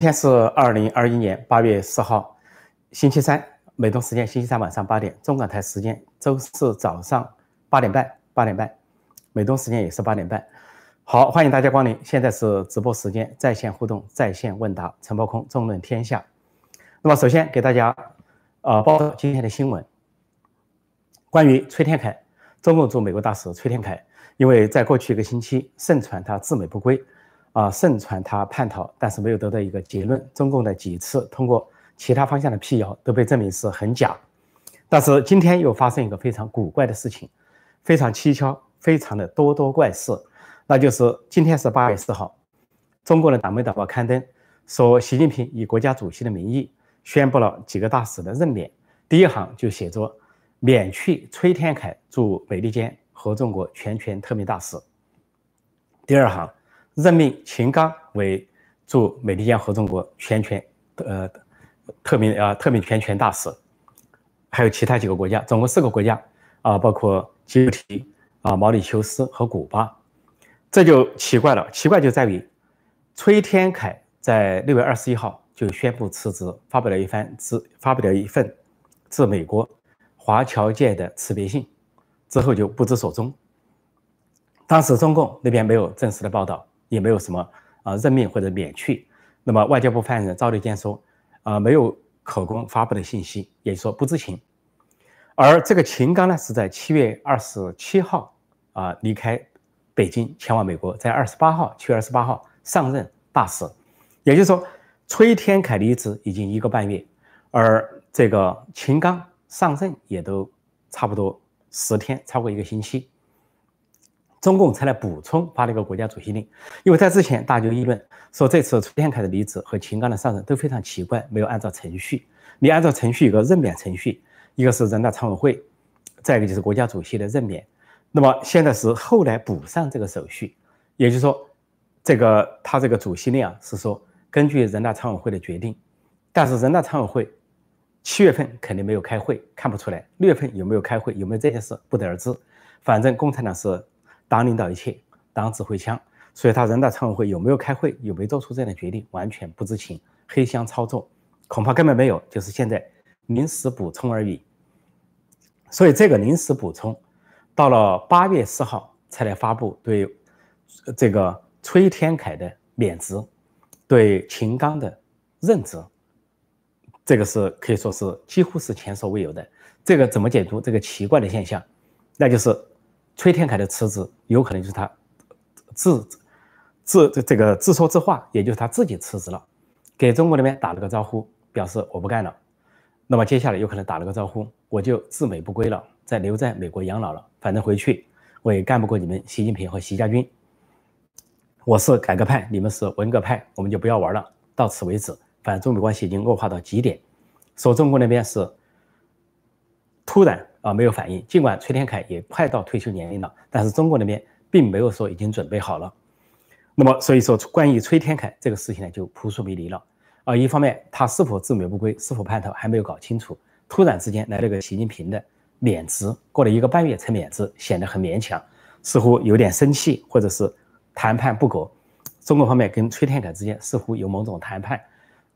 今天是二零二一年八月四号，星期三，美东时间星期三晚上八点，中港台时间周四早上八点半，八点半，美东时间也是八点半。好，欢迎大家光临，现在是直播时间，在线互动，在线问答，陈伯空纵论天下。那么首先给大家呃报道今天的新闻，关于崔天凯，中共驻美国大使崔天凯，因为在过去一个星期盛传他自美不归。啊，盛传他叛逃，但是没有得到一个结论。中共的几次通过其他方向的辟谣都被证明是很假。但是今天又发生一个非常古怪的事情，非常蹊跷，非常的多多怪事。那就是今天是八月四号，中国的党媒党报刊登说，习近平以国家主席的名义宣布了几个大使的任免。第一行就写着免去崔天凯驻美利坚合众国全权特命大使。第二行。任命秦刚为驻美利坚合众国全权呃特命啊特命全权大使，还有其他几个国家，总共四个国家啊，包括吉布提啊、毛里求斯和古巴，这就奇怪了。奇怪就在于，崔天凯在六月二十一号就宣布辞职，发表了一番致发表了一份致美国华侨界的辞别信，之后就不知所踪。当时中共那边没有正式的报道。也没有什么啊任命或者免去，那么外交部发言人赵立坚说，啊没有口供发布的信息，也就说不知情。而这个秦刚呢是在七月二十七号啊离开北京前往美国，在二十八号七月二十八号上任大使，也就是说崔天凯离职已经一个半月，而这个秦刚上任也都差不多十天，超过一个星期。中共才来补充发了一个国家主席令，因为在之前大家就议论说，这次崔天凯的离职和秦刚的上任都非常奇怪，没有按照程序。你按照程序有个任免程序，一个是人大常委会，再一个就是国家主席的任免。那么现在是后来补上这个手续，也就是说，这个他这个主席令啊是说根据人大常委会的决定，但是人大常委会七月份肯定没有开会，看不出来。六月份有没有开会，有没有这件事不得而知。反正共产党是。党领导一切，党指挥枪，所以他人大常委会有没有开会，有没有做出这样的决定，完全不知情，黑箱操作，恐怕根本没有，就是现在临时补充而已。所以这个临时补充，到了八月四号才来发布对这个崔天凯的免职，对秦刚的任职，这个是可以说是几乎是前所未有的。这个怎么解读这个奇怪的现象？那就是。崔天凯的辞职有可能就是他自自这个自说自话，也就是他自己辞职了，给中国那边打了个招呼，表示我不干了。那么接下来有可能打了个招呼，我就自美不归了，再留在美国养老了。反正回去我也干不过你们习近平和习家军。我是改革派，你们是文革派，我们就不要玩了，到此为止。反正中美关系已经恶化到极点，说中国那边是突然。啊，没有反应。尽管崔天凯也快到退休年龄了，但是中国那边并没有说已经准备好了。那么，所以说关于崔天凯这个事情呢，就扑朔迷离了。啊，一方面他是否自美不归，是否叛逃还没有搞清楚。突然之间来了个习近平的免职，过了一个半月才免职，显得很勉强，似乎有点生气，或者是谈判不果。中国方面跟崔天凯之间似乎有某种谈判，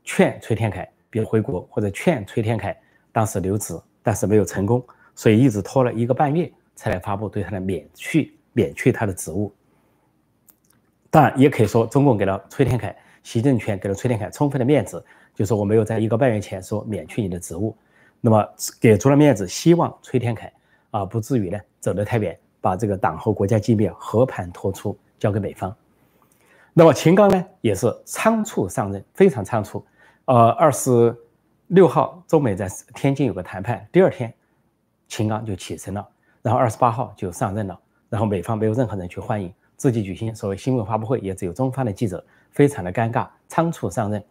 劝崔天凯别回国，或者劝崔天凯当时留职，但是没有成功。所以一直拖了一个半月才来发布对他的免去免去他的职务。当然，也可以说中共给了崔天凯，习政权给了崔天凯充分的面子，就说我没有在一个半月前说免去你的职务，那么给足了面子，希望崔天凯啊不至于呢走得太远，把这个党和国家机密和盘托出交给美方。那么秦刚呢也是仓促上任，非常仓促。呃，二十六号中美在天津有个谈判，第二天。秦刚就起身了，然后二十八号就上任了，然后美方没有任何人去欢迎，自己举行所谓新闻发布会，也只有中方的记者，非常的尴尬，仓促上任。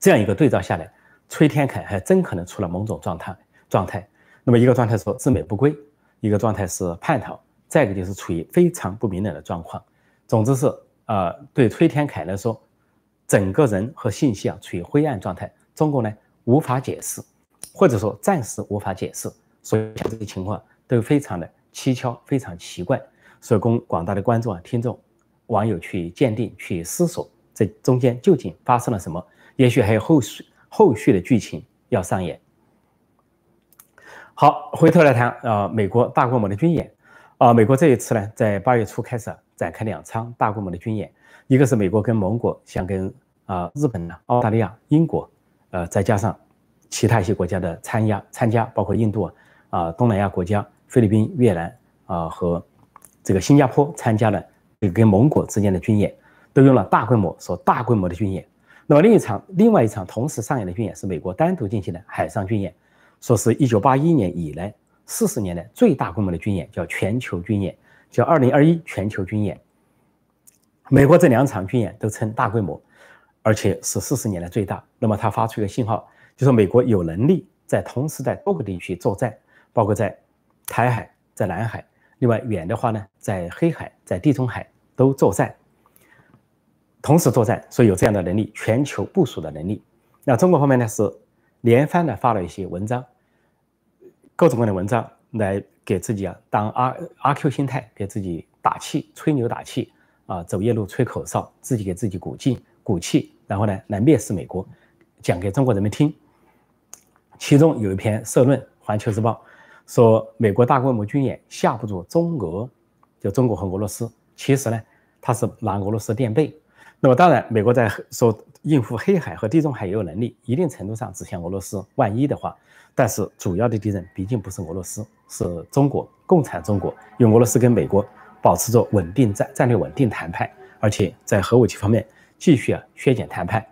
这样一个对照下来，崔天凯还真可能出了某种状态状态。那么一个状态说自美不归，一个状态是叛逃，再一个就是处于非常不明朗的状况。总之是呃，对崔天凯来说，整个人和信息啊处于灰暗状态，中国呢无法解释。或者说暂时无法解释，所以这些情况都非常的蹊跷，非常奇怪，所以供广大的观众啊、听众、网友去鉴定、去思索这中间究竟发生了什么？也许还有后续后续的剧情要上演。好，回头来谈啊，美国大规模的军演啊，美国这一次呢，在八月初开始展开两场大规模的军演，一个是美国跟盟国，像跟啊日本呢、澳大利亚、英国，呃，再加上其他一些国家的参加参加，包括印度啊、东南亚国家、菲律宾、越南啊和这个新加坡参加了这个跟盟国之间的军演，都用了大规模说大规模的军演。那么另一场另外一场同时上演的军演是美国单独进行的海上军演。说是一九八一年以来四十年来最大规模的军演，叫全球军演，叫二零二一全球军演。美国这两场军演都称大规模，而且是四十年来最大。那么它发出一个信号，就说美国有能力在同时在多个地区作战，包括在台海、在南海，另外远的话呢，在黑海、在地中海都作战，同时作战，所以有这样的能力，全球部署的能力。那中国方面呢是。连番的发了一些文章，各种各样的文章来给自己啊当阿阿 Q 心态，给自己打气、吹牛打气啊，走夜路吹口哨，自己给自己鼓劲鼓气，然后呢来蔑视美国，讲给中国人民听。其中有一篇社论，《环球时报》说美国大规模军演吓不住中俄，就中国和俄罗斯。其实呢，他是拿俄罗斯垫背。那么当然，美国在说。应付黑海和地中海也有能力，一定程度上指向俄罗斯。万一的话，但是主要的敌人毕竟不是俄罗斯，是中国共产中国。用俄罗斯跟美国保持着稳定战战略稳定谈判，而且在核武器方面继续啊削减谈判。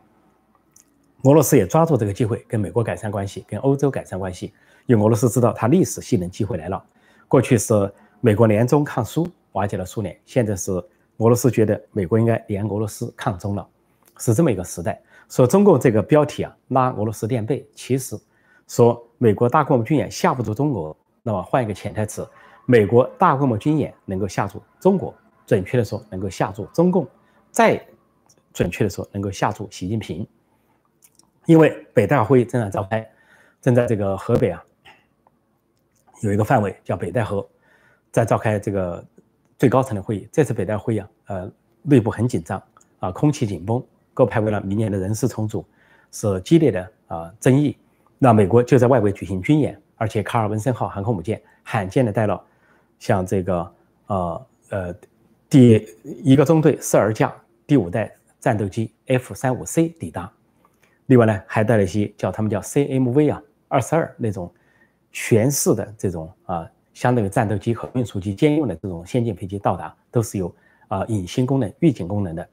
俄罗斯也抓住这个机会跟美国改善关系，跟欧洲改善关系。因为俄罗斯知道它历史性能机会来了。过去是美国联中抗苏，瓦解了苏联，现在是俄罗斯觉得美国应该联俄罗斯抗中了。是这么一个时代，说中共这个标题啊，拉俄罗斯垫背，其实说美国大规模军演吓不住中国，那么换一个潜台词，美国大规模军演能够吓住中国，准确的说能够吓住中共，再准确的说能够吓住习近平，因为北戴会议正在召开，正在这个河北啊，有一个范围叫北戴河，在召开这个最高层的会议，这次北戴会议啊，呃，内部很紧张啊，空气紧绷。各派为了明年的人事重组，是激烈的啊争议。那美国就在外围举行军演，而且卡尔文森号航空母舰罕见的带了像这个呃呃第一个中队十二架第五代战斗机 F 三五 C 抵达，另外呢还带了一些叫他们叫 CMV 啊二十二那种全式的这种啊相当于战斗机和运输机兼用的这种先进飞机到达，都是有啊隐形功能、预警功能的。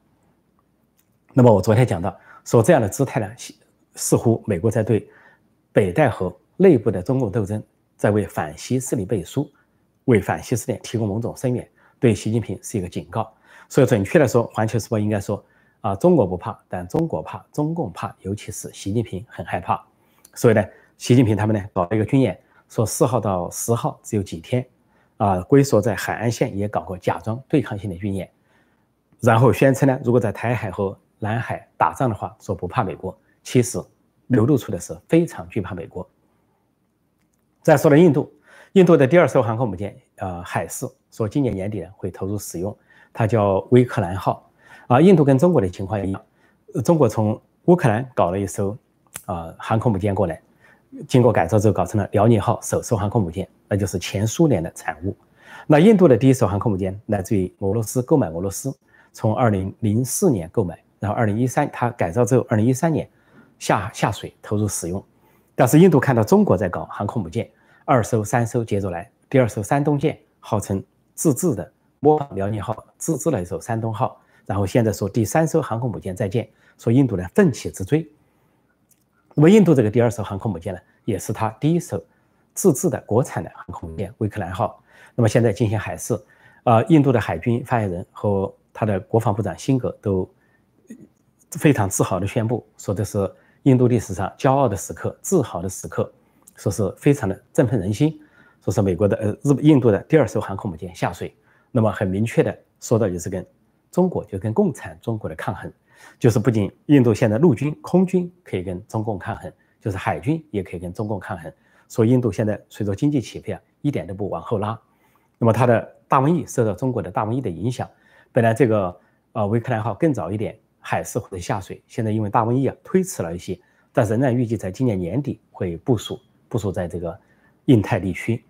那么我昨天讲到，说这样的姿态呢，似乎美国在对北戴河内部的中共斗争，在为反西势力背书，为反西势力提供某种声援，对习近平是一个警告。所以准确的说，《环球时报》应该说啊，中国不怕，但中国怕，中共怕，尤其是习近平很害怕。所以呢，习近平他们呢搞了一个军演，说四号到十号只有几天，啊，龟缩在海岸线也搞过假装对抗性的军演，然后宣称呢，如果在台海和南海打仗的话，说不怕美国，其实流露出的是非常惧怕美国。再说了，印度，印度的第二艘航空母舰，呃，海事，说今年年底呢会投入使用，它叫威克兰号。啊，印度跟中国的情况一样，中国从乌克兰搞了一艘，啊，航空母舰过来，经过改造之后搞成了辽宁号首艘航空母舰，那就是前苏联的产物。那印度的第一艘航空母舰来自于俄罗斯，购买俄罗斯，从二零零四年购买。然后，二零一三，它改造之后，二零一三年下下水投入使用。但是印度看到中国在搞航空母舰，二艘、三艘接着来。第二艘山东舰号称自制的，模仿辽宁号自制了一艘山东号。然后现在说第三艘航空母舰在建，说印度呢奋起直追。那么印度这个第二艘航空母舰呢，也是它第一艘自制的国产的航空母舰威克兰号。那么现在进行海试，啊，印度的海军发言人和他的国防部长辛格都。非常自豪地宣布说：“这是印度历史上骄傲的时刻，自豪的时刻，说是非常的振奋人心。说是美国的呃日印度的第二艘航空母舰下水，那么很明确的说到就是跟中国就跟共产中国的抗衡，就是不仅印度现在陆军空军可以跟中共抗衡，就是海军也可以跟中共抗衡。所以印度现在随着经济起飞啊，一点都不往后拉。那么它的大瘟疫受到中国的大瘟疫的影响，本来这个呃维克兰号更早一点。”海试或者下水。现在因为大瘟疫啊推迟了一些，但仍然预计在今年年底会部署部署在这个印太地区。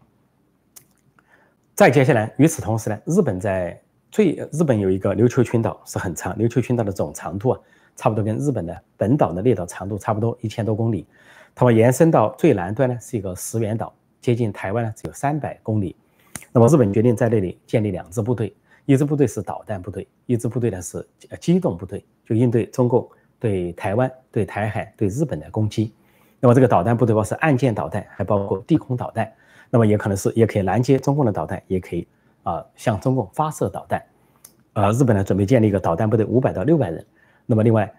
再接下来，与此同时呢，日本在最日本有一个琉球群岛是很长，琉球群岛的总长度啊，差不多跟日本的本岛的列岛长度差不多，一千多公里。它们延伸到最南端呢是一个石垣岛，接近台湾呢只有三百公里。那么日本决定在那里建立两支部队，一支部队是导弹部队，一支部队呢是机动部队，就应对中共对台湾、对台海、对日本的攻击。那么这个导弹部队包括是岸舰导弹，还包括地空导弹。那么也可能是，也可以拦截中共的导弹，也可以啊向中共发射导弹。呃，日本呢准备建立一个导弹部队，五百到六百人。那么另外，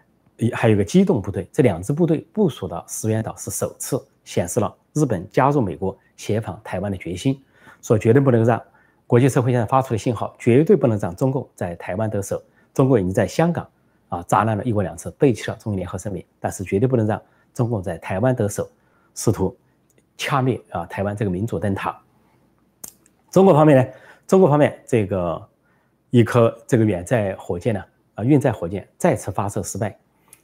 还有一个机动部队，这两支部队部署到石垣岛是首次显示了日本加入美国协防台湾的决心，说绝对不能让国际社会现在发出的信号，绝对不能让中共在台湾得手。中国已经在香港啊砸烂了一国两制，背弃了中英联合声明，但是绝对不能让中共在台湾得手，试图。掐灭啊！台湾这个民主灯塔。中国方面呢？中国方面这个一颗这个远载火箭呢，啊，运载火箭再次发射失败。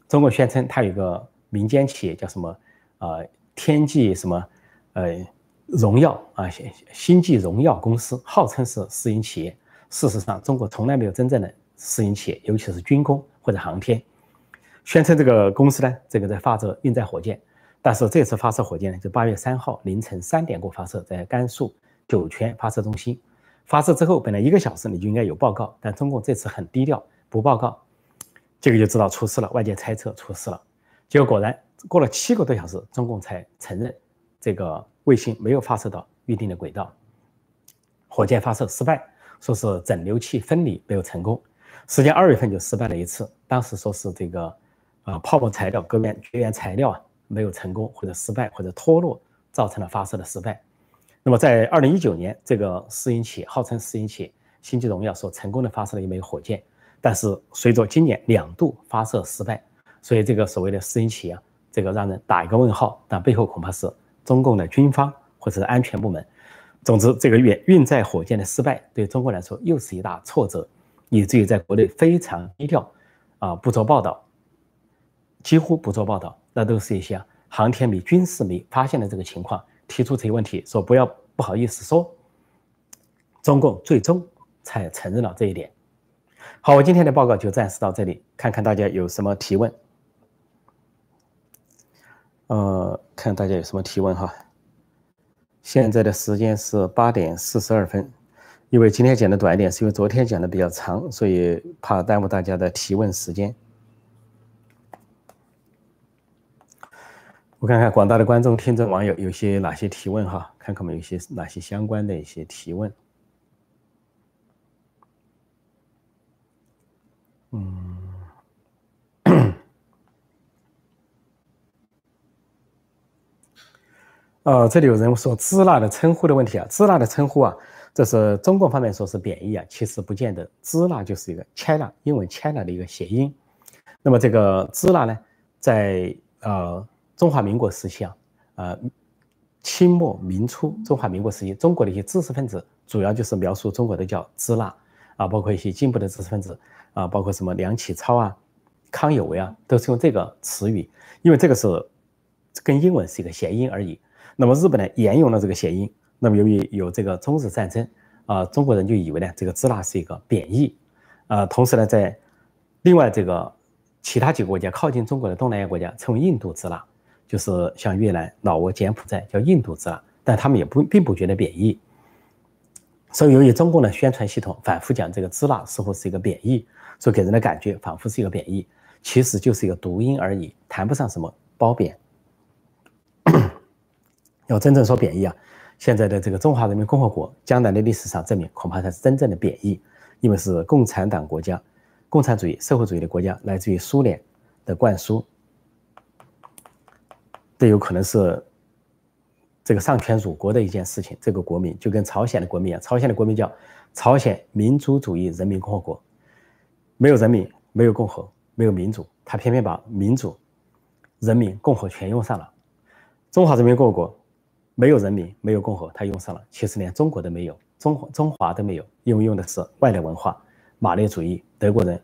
中国宣称它有个民间企业叫什么？呃，天际什么？呃，荣耀啊，星际荣耀公司，号称是私营企业。事实上，中国从来没有真正的私营企业，尤其是军工或者航天。宣称这个公司呢，这个在发射运载火箭。但是这次发射火箭呢，就八月三号凌晨三点过发射，在甘肃酒泉发射中心发射之后，本来一个小时你就应该有报告，但中共这次很低调，不报告，这个就知道出事了。外界猜测出事了，结果果然过了七个多小时，中共才承认这个卫星没有发射到预定的轨道，火箭发射失败，说是整流器分离没有成功。实际上二月份就失败了一次，当时说是这个啊泡沫材料、绝缘绝缘材料啊。没有成功，或者失败，或者脱落，造成了发射的失败。那么，在二零一九年，这个私营企业号称私营企业星际荣耀所成功的发射了一枚火箭，但是随着今年两度发射失败，所以这个所谓的私营企业，这个让人打一个问号。但背后恐怕是中共的军方或者是安全部门。总之，这个运运载火箭的失败对中国来说又是一大挫折，以至于在国内非常低调，啊，不做报道，几乎不做报道。那都是一些航天迷、军事迷发现的这个情况，提出这些问题，说不要不好意思说。中共最终才承认了这一点。好，我今天的报告就暂时到这里，看看大家有什么提问。呃，看大家有什么提问哈。现在的时间是八点四十二分，因为今天讲的短一点，是因为昨天讲的比较长，所以怕耽误大家的提问时间。我看看广大的观众、听众、网友有些哪些提问哈？看看我们有些哪些相关的一些提问。嗯，呃，这里有人说“支那”的称呼的问题啊，“支那”的称呼啊，这是中国方面说是贬义啊，其实不见得，“支那”就是一个 “China” 英文 “China” 的一个谐音。那么这个“支那”呢，在呃。中华民国时期啊，呃，清末民初，中华民国时期，中国的一些知识分子，主要就是描述中国的叫“支那”，啊，包括一些进步的知识分子，啊，包括什么梁启超啊、康有为啊，都是用这个词语，因为这个是跟英文是一个谐音而已。那么日本呢，沿用了这个谐音。那么由于有这个中日战争，啊，中国人就以为呢，这个“支那”是一个贬义，啊，同时呢，在另外这个其他几个国家靠近中国的东南亚国家称为印度“支那”。就是像越南、老挝、柬埔寨叫印度支那，但他们也不并不觉得贬义。所以由于中共的宣传系统反复讲这个支那似乎是一个贬义，所以给人的感觉仿佛是一个贬义，其实就是一个读音而已，谈不上什么褒贬。要真正说贬义啊，现在的这个中华人民共和国将来的历史上证明，恐怕才是真正的贬义，因为是共产党国家、共产主义、社会主义的国家，来自于苏联的灌输。这有可能是这个丧权辱国的一件事情。这个国民就跟朝鲜的国民一样，朝鲜的国民叫朝鲜民主主义人民共和国，没有人民，没有共和，没有民主，他偏偏把民主、人民、共和全用上了。中华人民共和国没有人民，没有共和，他用上了。其实连中国都没有，中中华都没有，因为用的是外来文化、马列主义、德国人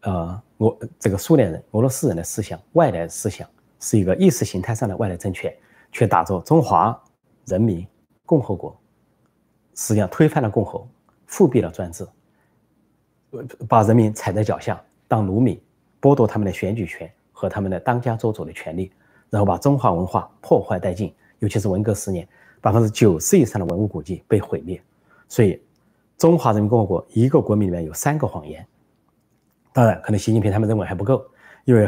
呃，我这个苏联人、俄罗斯人的思想，外来思想是一个意识形态上的外来政权，却打着中华人民共和国，实际上推翻了共和，复辟了专制，把人民踩在脚下当奴民，剥夺他们的选举权和他们的当家作主的权利，然后把中华文化破坏殆尽，尤其是文革十年，百分之九十以上的文物古迹被毁灭，所以中华人民共和国一个国民里面有三个谎言。当然，可能习近平他们认为还不够，因为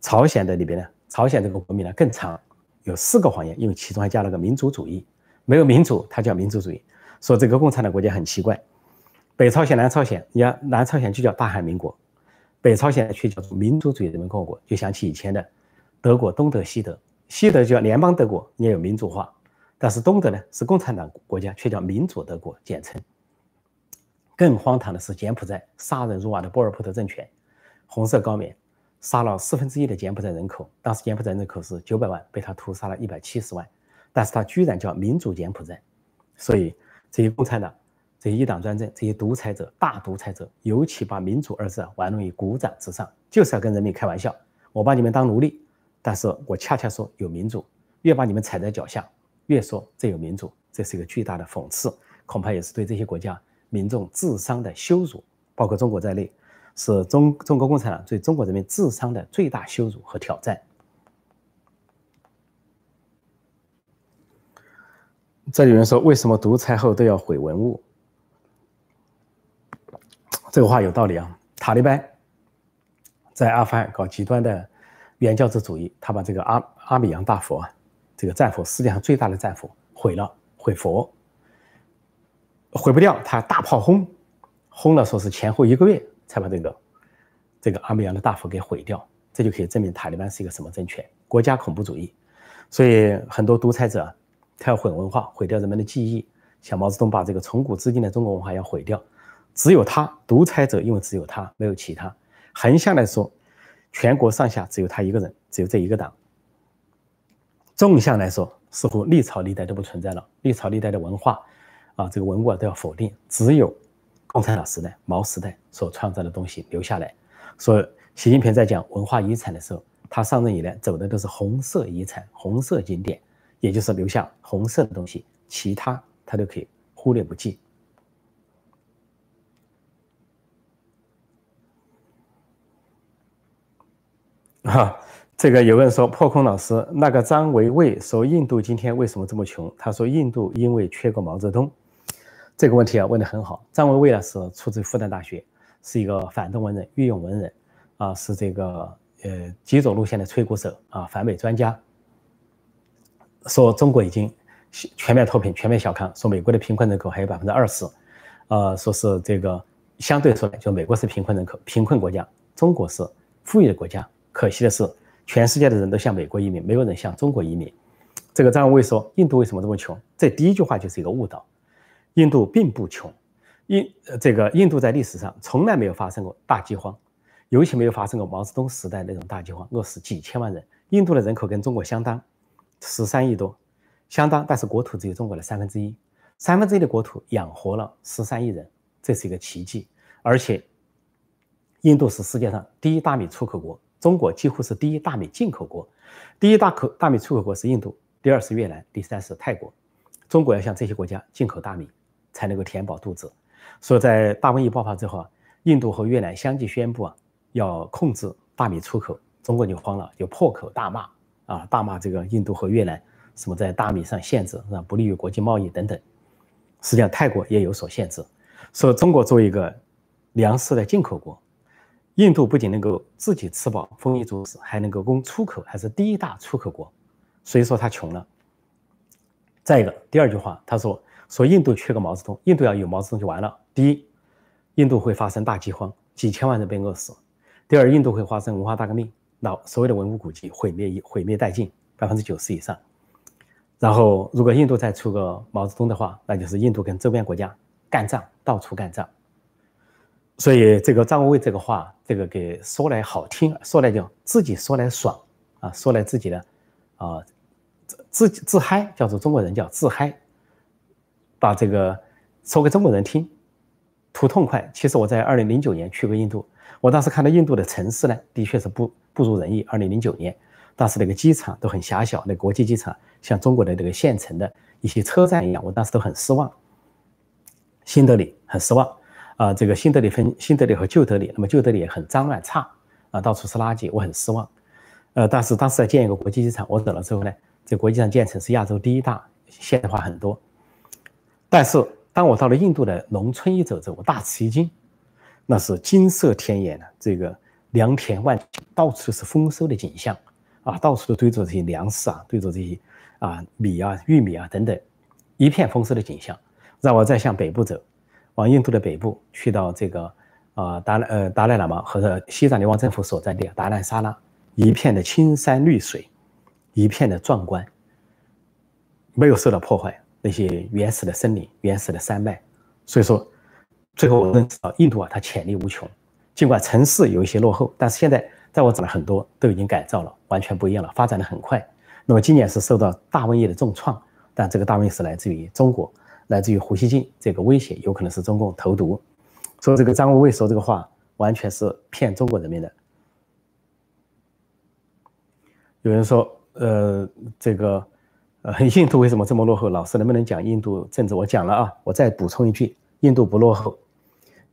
朝鲜的里边呢，朝鲜这个国民呢更长，有四个谎言，因为其中还加了个民族主义，没有民主，它叫民族主义。说这个共产党国家很奇怪，北朝鲜、南朝鲜，你看南朝鲜就叫大韩民国，北朝鲜却叫做民族主义人民共和国，就想起以前的德国东德、西德，西德叫联邦德国，也有民主化，但是东德呢是共产党国家，却叫民主德国，简称。更荒唐的是，柬埔寨杀人如麻的波尔普特政权，红色高棉杀了四分之一的柬埔寨人口。当时柬埔寨人口是九百万，被他屠杀了一百七十万。但是他居然叫民主柬埔寨，所以这些共产党、这些一党专政、这些独裁者、大独裁者，尤其把民主二字玩弄于股掌之上，就是要跟人民开玩笑。我把你们当奴隶，但是我恰恰说有民主，越把你们踩在脚下，越说这有民主，这是一个巨大的讽刺，恐怕也是对这些国家。民众智商的羞辱，包括中国在内，是中中国共产党对中国人民智商的最大羞辱和挑战。这有人说，为什么独裁后都要毁文物？这个话有道理啊。塔利班在阿富汗搞极端的原教旨主义，他把这个阿阿米扬大佛啊，这个战佛，世界上最大的战佛毁了，毁佛。毁不掉，他大炮轰，轰了说是前后一个月才把这个这个阿米扬的大佛给毁掉，这就可以证明塔利班是一个什么政权，国家恐怖主义。所以很多独裁者他要毁文化，毁掉人们的记忆，像毛泽东把这个从古至今的中国文化要毁掉，只有他独裁者，因为只有他没有其他。横向来说，全国上下只有他一个人，只有这一个党。纵向来说，似乎历朝历代都不存在了，历朝历代的文化。啊，这个文物都要否定，只有共产党时代、毛时代所创造的东西留下来。所以，习近平在讲文化遗产的时候，他上任以来走的都是红色遗产、红色景点，也就是留下红色的东西，其他他都可以忽略不计。哈，这个有人说破空老师，那个张维卫说印度今天为什么这么穷？他说印度因为缺个毛泽东。这个问题啊问得很好。张维为呢是出自复旦大学，是一个反动文人、御用文人，啊，是这个呃极左路线的吹鼓手啊，反美专家。说中国已经全面脱贫、全面小康，说美国的贫困人口还有百分之二十，呃，说是这个相对说，就美国是贫困人口、贫困国家，中国是富裕的国家。可惜的是，全世界的人都向美国移民，没有人向中国移民。这个张维说，印度为什么这么穷？这第一句话就是一个误导。印度并不穷，印这个印度在历史上从来没有发生过大饥荒，尤其没有发生过毛泽东时代那种大饥荒，饿死几千万人。印度的人口跟中国相当，十三亿多，相当，但是国土只有中国的三分之一，三分之一的国土养活了十三亿人，这是一个奇迹。而且，印度是世界上第一大米出口国，中国几乎是第一大米进口国，第一大口大米出口国是印度，第二是越南，第三是泰国。中国要向这些国家进口大米。才能够填饱肚子，所以在大瘟疫爆发之后啊，印度和越南相继宣布啊，要控制大米出口，中国就慌了，就破口大骂啊，大骂这个印度和越南什么在大米上限制，啊，不利于国际贸易等等。实际上泰国也有所限制，说中国作为一个粮食的进口国，印度不仅能够自己吃饱丰衣足食，还能够供出口，还是第一大出口国，所以说他穷了。再一个，第二句话他说。说印度缺个毛泽东，印度要有毛泽东就完了。第一，印度会发生大饥荒，几千万人被饿死；第二，印度会发生文化大革命，那所有的文物古迹毁灭一毁灭殆尽，百分之九十以上。然后，如果印度再出个毛泽东的话，那就是印度跟周边国家干仗，到处干仗。所以，这个张维卫这个话，这个给说来好听，说来就自己说来爽啊，说来自己的啊自自自嗨，叫做中国人叫自嗨。把这个说给中国人听，图痛快。其实我在二零零九年去过印度，我当时看到印度的城市呢，的确是不不如人意。二零零九年，当时那个机场都很狭小，那国际机场像中国的这个县城的一些车站一样，我当时都很失望。新德里很失望啊，这个新德里分新德里和旧德里，那么旧德里也很脏乱差啊，到处是垃圾，我很失望。呃，但是当时在建一个国际机场，我走了之后呢，这国际上建成是亚洲第一大，现代化很多。但是当我到了印度的农村一走走，我大吃一惊。那是金色田野呢，这个良田万，到处是丰收的景象啊，到处都堆着这些粮食啊，堆着这些啊米啊、玉米啊等等，一片丰收的景象。让我再向北部走，往印度的北部去到这个啊达呃达赖喇嘛和西藏流亡政府所在地达兰萨拉，一片的青山绿水，一片的壮观，没有受到破坏，那些原始的森林、原始的山脉，所以说。最后我认识到，印度啊，它潜力无穷。尽管城市有一些落后，但是现在在我找了很多都已经改造了，完全不一样了，发展的很快。那么今年是受到大瘟疫的重创，但这个大瘟疫是来自于中国，来自于胡锡进这个威胁，有可能是中共投毒。说这个张无畏说这个话，完全是骗中国人民的。有人说，呃，这个，呃，印度为什么这么落后？老师能不能讲印度政治？我讲了啊，我再补充一句，印度不落后。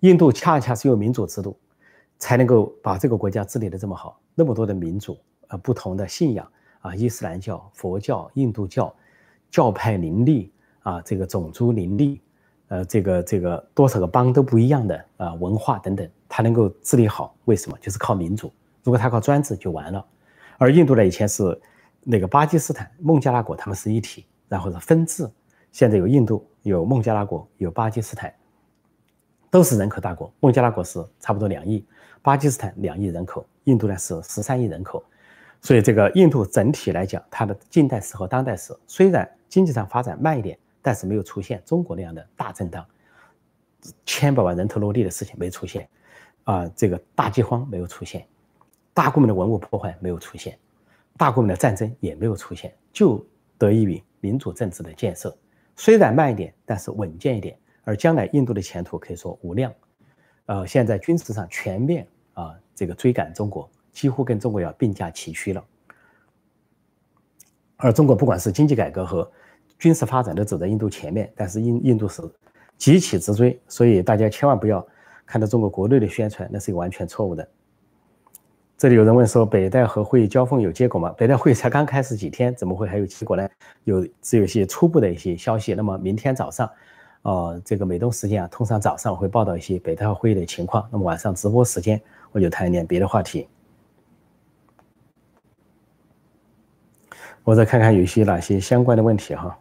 印度恰恰是有民主制度，才能够把这个国家治理的这么好。那么多的民主，呃，不同的信仰啊，伊斯兰教、佛教、印度教，教派林立啊，这个种族林立，呃，这个这个多少个邦都不一样的啊，文化等等，它能够治理好，为什么？就是靠民主。如果他靠专制就完了。而印度呢，以前是那个巴基斯坦、孟加拉国，他们是一体，然后是分治。现在有印度，有孟加拉国，有巴基斯坦。都是人口大国，孟加拉国是差不多两亿，巴基斯坦两亿人口，印度呢是十三亿人口，所以这个印度整体来讲，它的近代史和当代史虽然经济上发展慢一点，但是没有出现中国那样的大震荡，千百万人头落地的事情没出现，啊，这个大饥荒没有出现，大规模的文物破坏没有出现，大规模的战争也没有出现，就得益于民主政治的建设，虽然慢一点，但是稳健一点。而将来印度的前途可以说无量，呃，现在军事上全面啊，这个追赶中国，几乎跟中国要并驾齐驱了。而中国不管是经济改革和军事发展都走在印度前面，但是印印度是急起直追，所以大家千万不要看到中国国内的宣传，那是一个完全错误的。这里有人问说，北戴河会议交锋有结果吗？北戴会才刚开始几天，怎么会还有结果呢？有只有一些初步的一些消息。那么明天早上。哦，这个美东时间啊，通常早上会报道一些北戴河会议的情况，那么晚上直播时间我就谈一点别的话题。我再看看有些哪些相关的问题哈。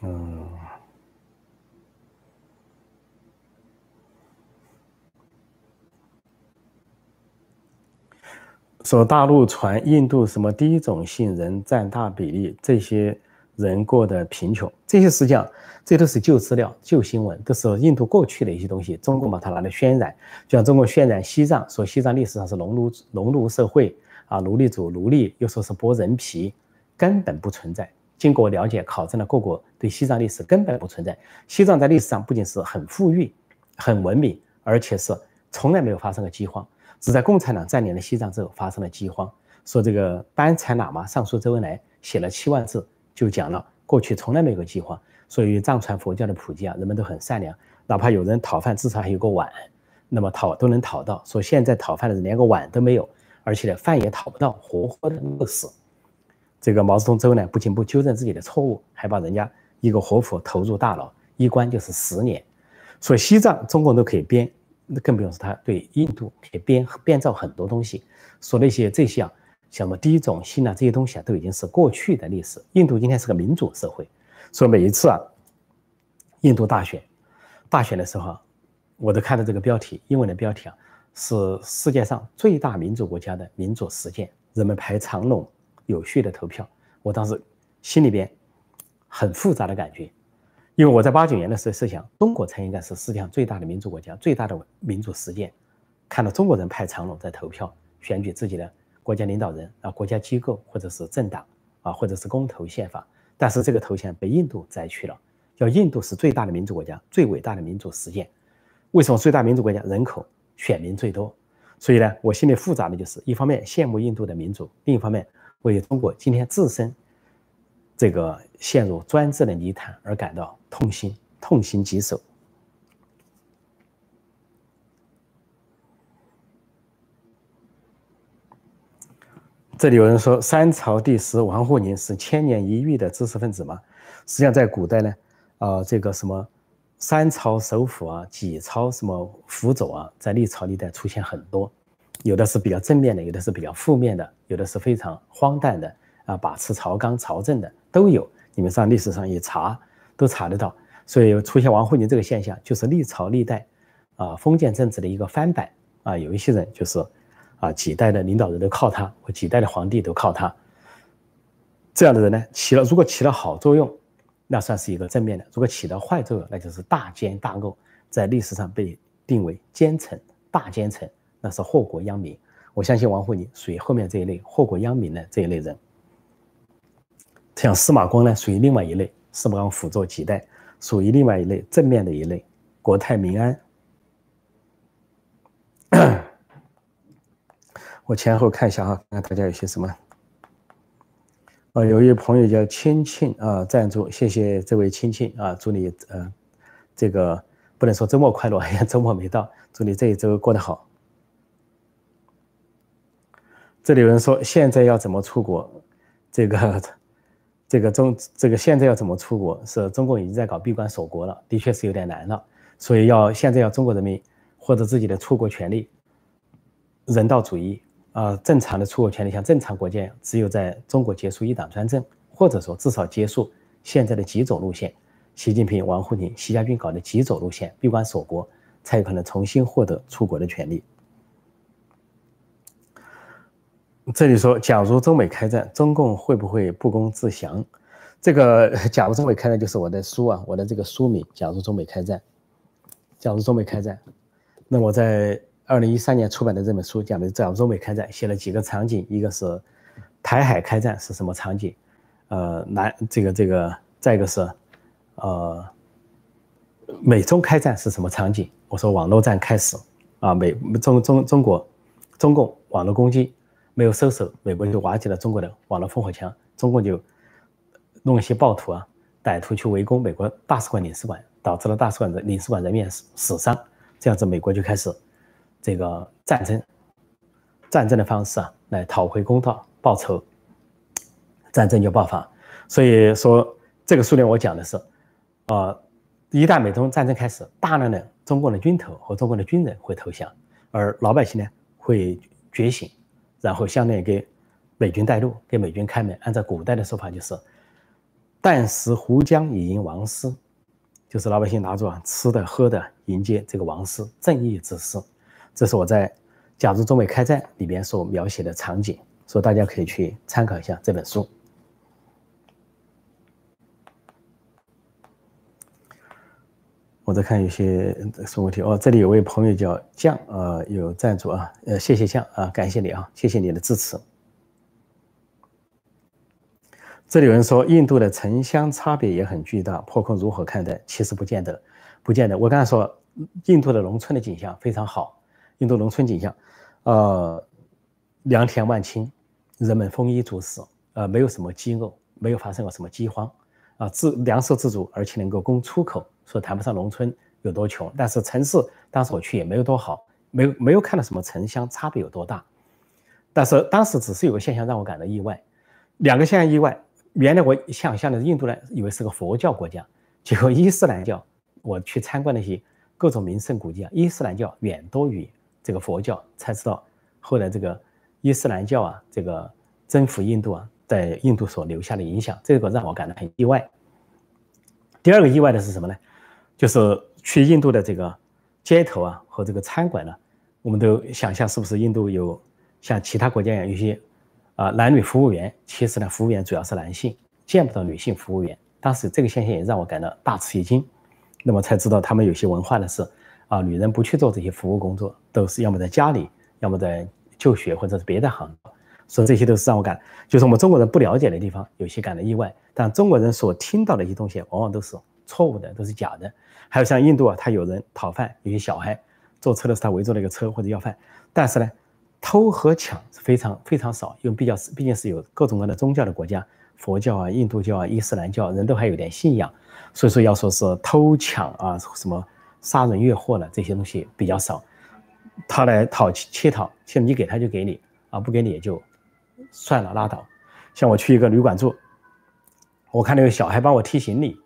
嗯，说大陆传印度什么第一种姓人占大比例这些。人过得贫穷，这些实际上这都是旧资料、旧新闻，都是印度过去的一些东西。中国把它拿来渲染，就像中国渲染西藏，说西藏历史上是农奴农奴社会啊，奴隶主奴隶，又说是剥人皮，根本不存在。经过了解考证的各国对西藏历史根本不存在。西藏在历史上不仅是很富裕、很文明，而且是从来没有发生过饥荒，只在共产党占领了西藏之后发生了饥荒。说这个班禅喇嘛上书周恩来写了七万字。就讲了，过去从来没有个饥荒，所以藏传佛教的普及啊，人们都很善良，哪怕有人讨饭，至少还有个碗，那么讨都能讨到。说现在讨饭的人连个碗都没有，而且呢饭也讨不到，活活的饿死。这个毛泽东周呢，不仅不纠正自己的错误，还把人家一个活佛投入大牢，一关就是十年。所以西藏中共都可以编，那更不用说他对印度可以编编造很多东西，说那些这些啊。什么第一种性啊，这些东西啊，都已经是过去的历史。印度今天是个民主社会，所以每一次啊，印度大选，大选的时候，我都看到这个标题，英文的标题啊，是世界上最大民主国家的民主实践，人们排长龙，有序的投票。我当时心里边很复杂的感觉，因为我在八九年的时候设想，中国才应该是世界上最大的民主国家，最大的民主实践。看到中国人排长龙在投票选举自己的。国家领导人啊，国家机构或者是政党啊，或者是公投宪法，但是这个头衔被印度摘去了，叫印度是最大的民主国家，最伟大的民主实践。为什么最大民主国家人口选民最多？所以呢，我心里复杂的就是一方面羡慕印度的民主，另一方面为中国今天自身这个陷入专制的泥潭而感到痛心，痛心疾首。这里有人说，三朝帝师王沪宁是千年一遇的知识分子吗？实际上，在古代呢，啊，这个什么三朝首辅啊，几朝什么辅佐啊，在历朝历代出现很多，有的是比较正面的，有的是比较负面的，有的是非常荒诞的啊，把持朝纲朝政的都有。你们上历史上一查都查得到。所以出现王沪宁这个现象，就是历朝历代啊封建政治的一个翻版啊。有一些人就是啊几代的领导人都靠他，或几代的皇帝都靠他。这样的人呢，起了如果起了好作用。那算是一个正面的，如果起到坏作用，那就是大奸大恶，在历史上被定为奸臣、大奸臣，那是祸国殃民。我相信王沪宁属于后面这一类祸国殃民的这一类人。像司马光呢，属于另外一类，司马光辅佐几代，属于另外一类正面的一类，国泰民安。我前后看一下哈，看看大家有些什么。啊，有一位朋友叫亲庆啊，赞助，谢谢这位亲庆啊，祝你呃，这个不能说周末快乐呀，周末没到，祝你这一周过得好。这里有人说，现在要怎么出国？这个这个中这个现在要怎么出国？是中共已经在搞闭关锁国了，的确是有点难了，所以要现在要中国人民获得自己的出国权利，人道主义。啊，正常的出国权利像正常国家，只有在中国结束一党专政，或者说至少结束现在的极左路线，习近平、王沪宁、习家军搞的极左路线，闭关锁国，才有可能重新获得出国的权利。这里说，假如中美开战，中共会不会不攻自降？这个 假如中美开战，就是我的书啊，我的这个书名。假如中美开战，假如中美开战，那我在。二零一三年出版的这本书讲的假如中美开战，写了几个场景，一个是台海开战是什么场景，呃，南这个这个，再一个是呃美中开战是什么场景？我说网络战开始啊，美中中中国中共网络攻击没有收手，美国就瓦解了中国的网络烽火墙，中共就弄一些暴徒啊歹徒去围攻美国大使馆领事馆，导致了大使馆的领事馆人员死死伤，这样子美国就开始。这个战争，战争的方式啊，来讨回公道、报仇，战争就爆发。所以说，这个书里我讲的是，呃，一旦美中战争开始，大量的中共的军头和中共的军人会投降，而老百姓呢会觉醒，然后相当于给美军带路，给美军开门。按照古代的说法，就是“旦食胡浆以迎王师”，就是老百姓拿着吃的喝的迎接这个王师，正义之师。这是我在《假如中美开战》里边所描写的场景，所以大家可以去参考一下这本书。我在看有些什么问题哦，这里有位朋友叫酱啊，有赞助啊，呃，谢谢酱啊，感谢你啊，谢谢你的支持。这里有人说印度的城乡差别也很巨大，破空如何看待？其实不见得，不见得。我刚才说印度的农村的景象非常好。印度农村景象，呃，良田万顷，人们丰衣足食，呃，没有什么饥饿，没有发生过什么饥荒，啊，自粮食自足，而且能够供出口，说谈不上农村有多穷。但是城市当时我去也没有多好，没有没有看到什么城乡差别有多大。但是当时只是有个现象让我感到意外，两个现象意外。原来我想象的印度呢，以为是个佛教国家，结果伊斯兰教，我去参观那些各种名胜古迹啊，伊斯兰教远多于。这个佛教才知道，后来这个伊斯兰教啊，这个征服印度啊，在印度所留下的影响，这个让我感到很意外。第二个意外的是什么呢？就是去印度的这个街头啊和这个餐馆呢，我们都想象是不是印度有像其他国家一样有些啊男女服务员，其实呢服务员主要是男性，见不到女性服务员。当时这个现象也让我感到大吃一惊，那么才知道他们有些文化呢是。啊，女人不去做这些服务工作，都是要么在家里，要么在就学或者是别的行，所以这些都是让我感，就是我们中国人不了解的地方，有些感到意外。但中国人所听到的一些东西，往往都是错误的，都是假的。还有像印度啊，他有人讨饭，有些小孩坐车的时候他围坐了一个车或者要饭，但是呢，偷和抢是非常非常少，因为比较毕竟是有各种各样的宗教的国家，佛教啊、印度教啊、伊斯兰教，人都还有点信仰，所以说要说是偷抢啊、什么杀人越货的这些东西比较少。他来讨乞讨，像你给他就给你啊，不给你也就算了拉倒。像我去一个旅馆住，我看那个小孩帮我提行李，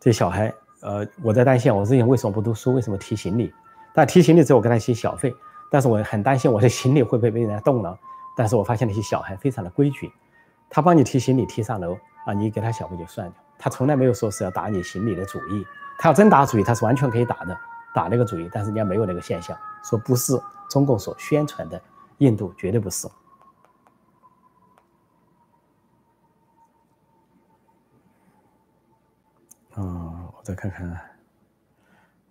这小孩呃，我在担心我之前为什么不读书，为什么提行李？但提行李之后我给他一些小费，但是我很担心我的行李会不会被人家动了。但是我发现那些小孩非常的规矩，他帮你提行李提上楼啊，你给他小费就算了，他从来没有说是要打你行李的主意，他要真打主意，他是完全可以打的。打那个主意，但是人家没有那个现象，说不是中共所宣传的印度，绝对不是。再看看，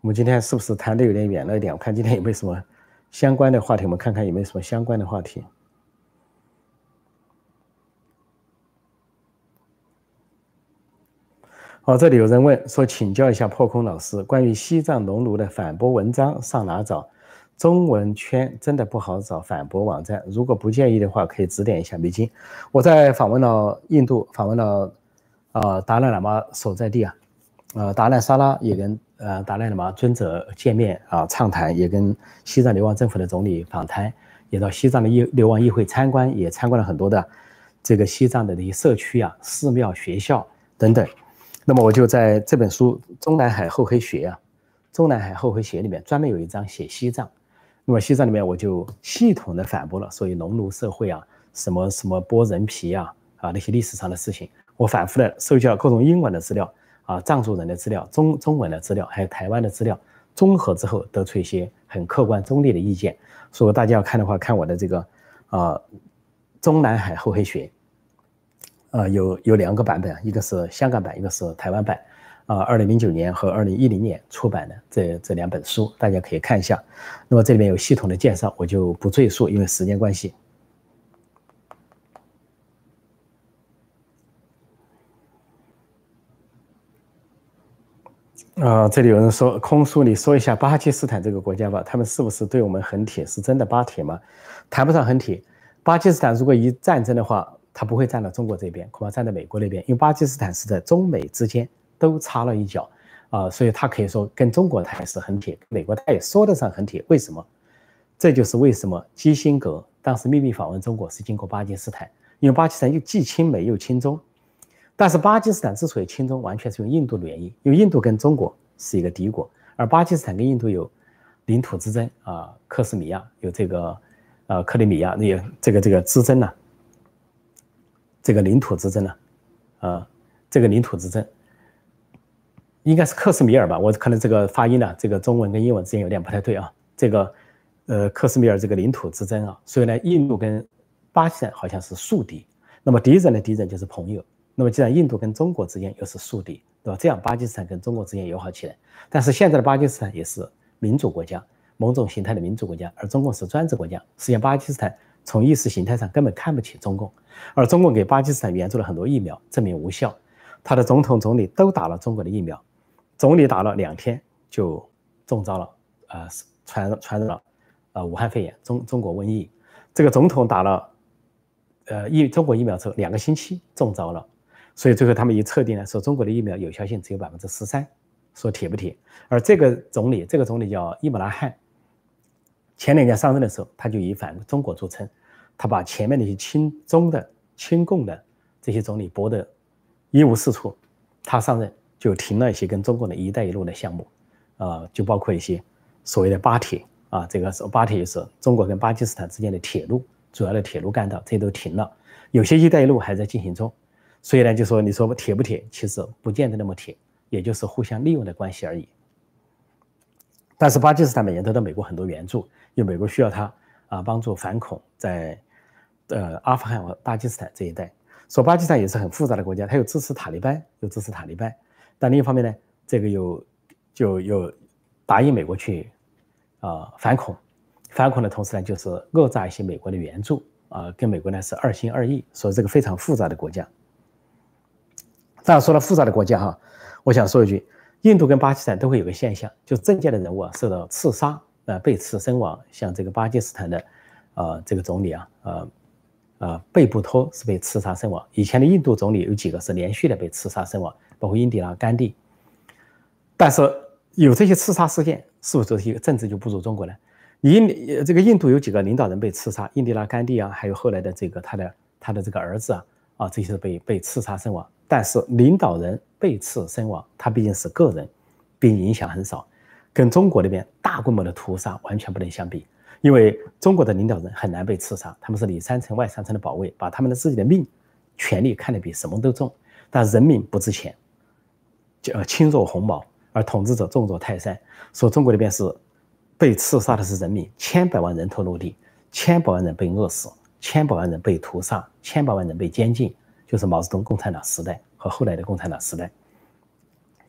我们今天是不是谈的有点远了一点？我看今天有没有什么相关的话题，我们看看有没有什么相关的话题。好，这里有人问说，请教一下破空老师，关于西藏农奴的反驳文章上哪找？中文圈真的不好找反驳网站，如果不介意的话，可以指点一下。美金，我在访问了印度，访问了啊达赖喇嘛所在地啊，呃达赖沙拉也跟呃达赖喇嘛尊者见面啊畅谈，也跟西藏流亡政府的总理访谈，也到西藏的流流亡议会参观，也参观了很多的这个西藏的那些社区啊、寺庙、学校等等。那么我就在这本书《中南海厚黑学》啊，《中南海厚黑学》里面专门有一章写西藏。那么西藏里面我就系统的反驳了所谓农奴社会啊，什么什么剥人皮啊啊那些历史上的事情。我反复的收集了各种英文的资料啊，藏族人的资料、中中文的资料，还有台湾的资料，综合之后得出一些很客观中立的意见。所以大家要看的话，看我的这个啊《中南海厚黑学》。呃，有有两个版本，一个是香港版，一个是台湾版，啊，二零零九年和二零一零年出版的这这两本书，大家可以看一下。那么这里面有系统的介绍，我就不赘述，因为时间关系。啊，这里有人说，空叔，你说一下巴基斯坦这个国家吧，他们是不是对我们很铁？是真的巴铁吗？谈不上很铁。巴基斯坦如果一战争的话。他不会站到中国这边，恐怕站在美国那边，因为巴基斯坦是在中美之间都插了一脚，啊，所以他可以说跟中国他也是很铁，美国他也说得上很铁。为什么？这就是为什么基辛格当时秘密访问中国是经过巴基斯坦，因为巴基斯坦又既亲美又亲中。但是巴基斯坦之所以亲中，完全是用印度的原因，因为印度跟中国是一个敌国，而巴基斯坦跟印度有领土之争啊，克什米亚有这个，呃，克里米亚那这个这个之争呢。这个领土之争呢，啊，这个领土之争应该是克什米尔吧？我可能这个发音呢，这个中文跟英文之间有点不太对啊。这个，呃，克什米尔这个领土之争啊，所以呢，印度跟巴基斯坦好像是宿敌。那么敌人的敌人就是朋友。那么既然印度跟中国之间又是宿敌，对吧？这样巴基斯坦跟中国之间友好起来。但是现在的巴基斯坦也是民主国家，某种形态的民主国家，而中共是专制国家。实际上，巴基斯坦。从意识形态上根本看不起中共，而中共给巴基斯坦援助了很多疫苗，证明无效。他的总统、总理都打了中国的疫苗，总理打了两天就中招了，呃，传传染了，呃，武汉肺炎、中中国瘟疫。这个总统打了，呃，疫中国疫苗之后两个星期中招了，所以最后他们一测定呢，说中国的疫苗有效性只有百分之十三，说铁不铁？而这个总理，这个总理叫伊姆拉汗。前两年上任的时候，他就以反中国著称，他把前面那些亲中的、亲共的这些总理驳得一无是处。他上任就停了一些跟中国的一带一路的项目，啊，就包括一些所谓的巴铁啊，这个是巴铁是中国跟巴基斯坦之间的铁路，主要的铁路干道，这都停了。有些一带一路还在进行中，所以呢，就说你说铁不铁，其实不见得那么铁，也就是互相利用的关系而已。但是巴基斯坦每年得到美国很多援助。因为美国需要他啊，帮助反恐，在呃阿富汗和巴基斯坦这一带。说巴基斯坦也是很复杂的国家，它又支持塔利班，又支持塔利班。但另一方面呢，这个又就又答应美国去啊反恐，反恐的同时呢，就是讹诈一些美国的援助啊，跟美国呢是二心二意，所以这个非常复杂的国家。这样说到复杂的国家哈，我想说一句，印度跟巴基斯坦都会有个现象，就政界的人物啊受到刺杀，呃被刺身亡。像这个巴基斯坦的，呃这个总理啊，呃呃贝布托是被刺杀身亡。以前的印度总理有几个是连续的被刺杀身亡，包括印第拉甘地。但是有这些刺杀事件，是不是一个政治就不如中国呢？印这个印度有几个领导人被刺杀，印第拉甘地啊，还有后来的这个他的他的这个儿子啊，啊这些被被刺杀身亡。但是领导人被刺身亡，他毕竟是个人，并影响很少，跟中国那边大规模的屠杀完全不能相比。因为中国的领导人很难被刺杀，他们是里三层外三层的保卫，把他们的自己的命、权利看得比什么都重。但人民不值钱，叫轻若鸿毛，而统治者重若泰山。说中国那边是被刺杀的是人民，千百万人头落地，千百万人被饿死，千百万人被屠杀，千百万人被监禁。就是毛泽东共产党时代和后来的共产党时代。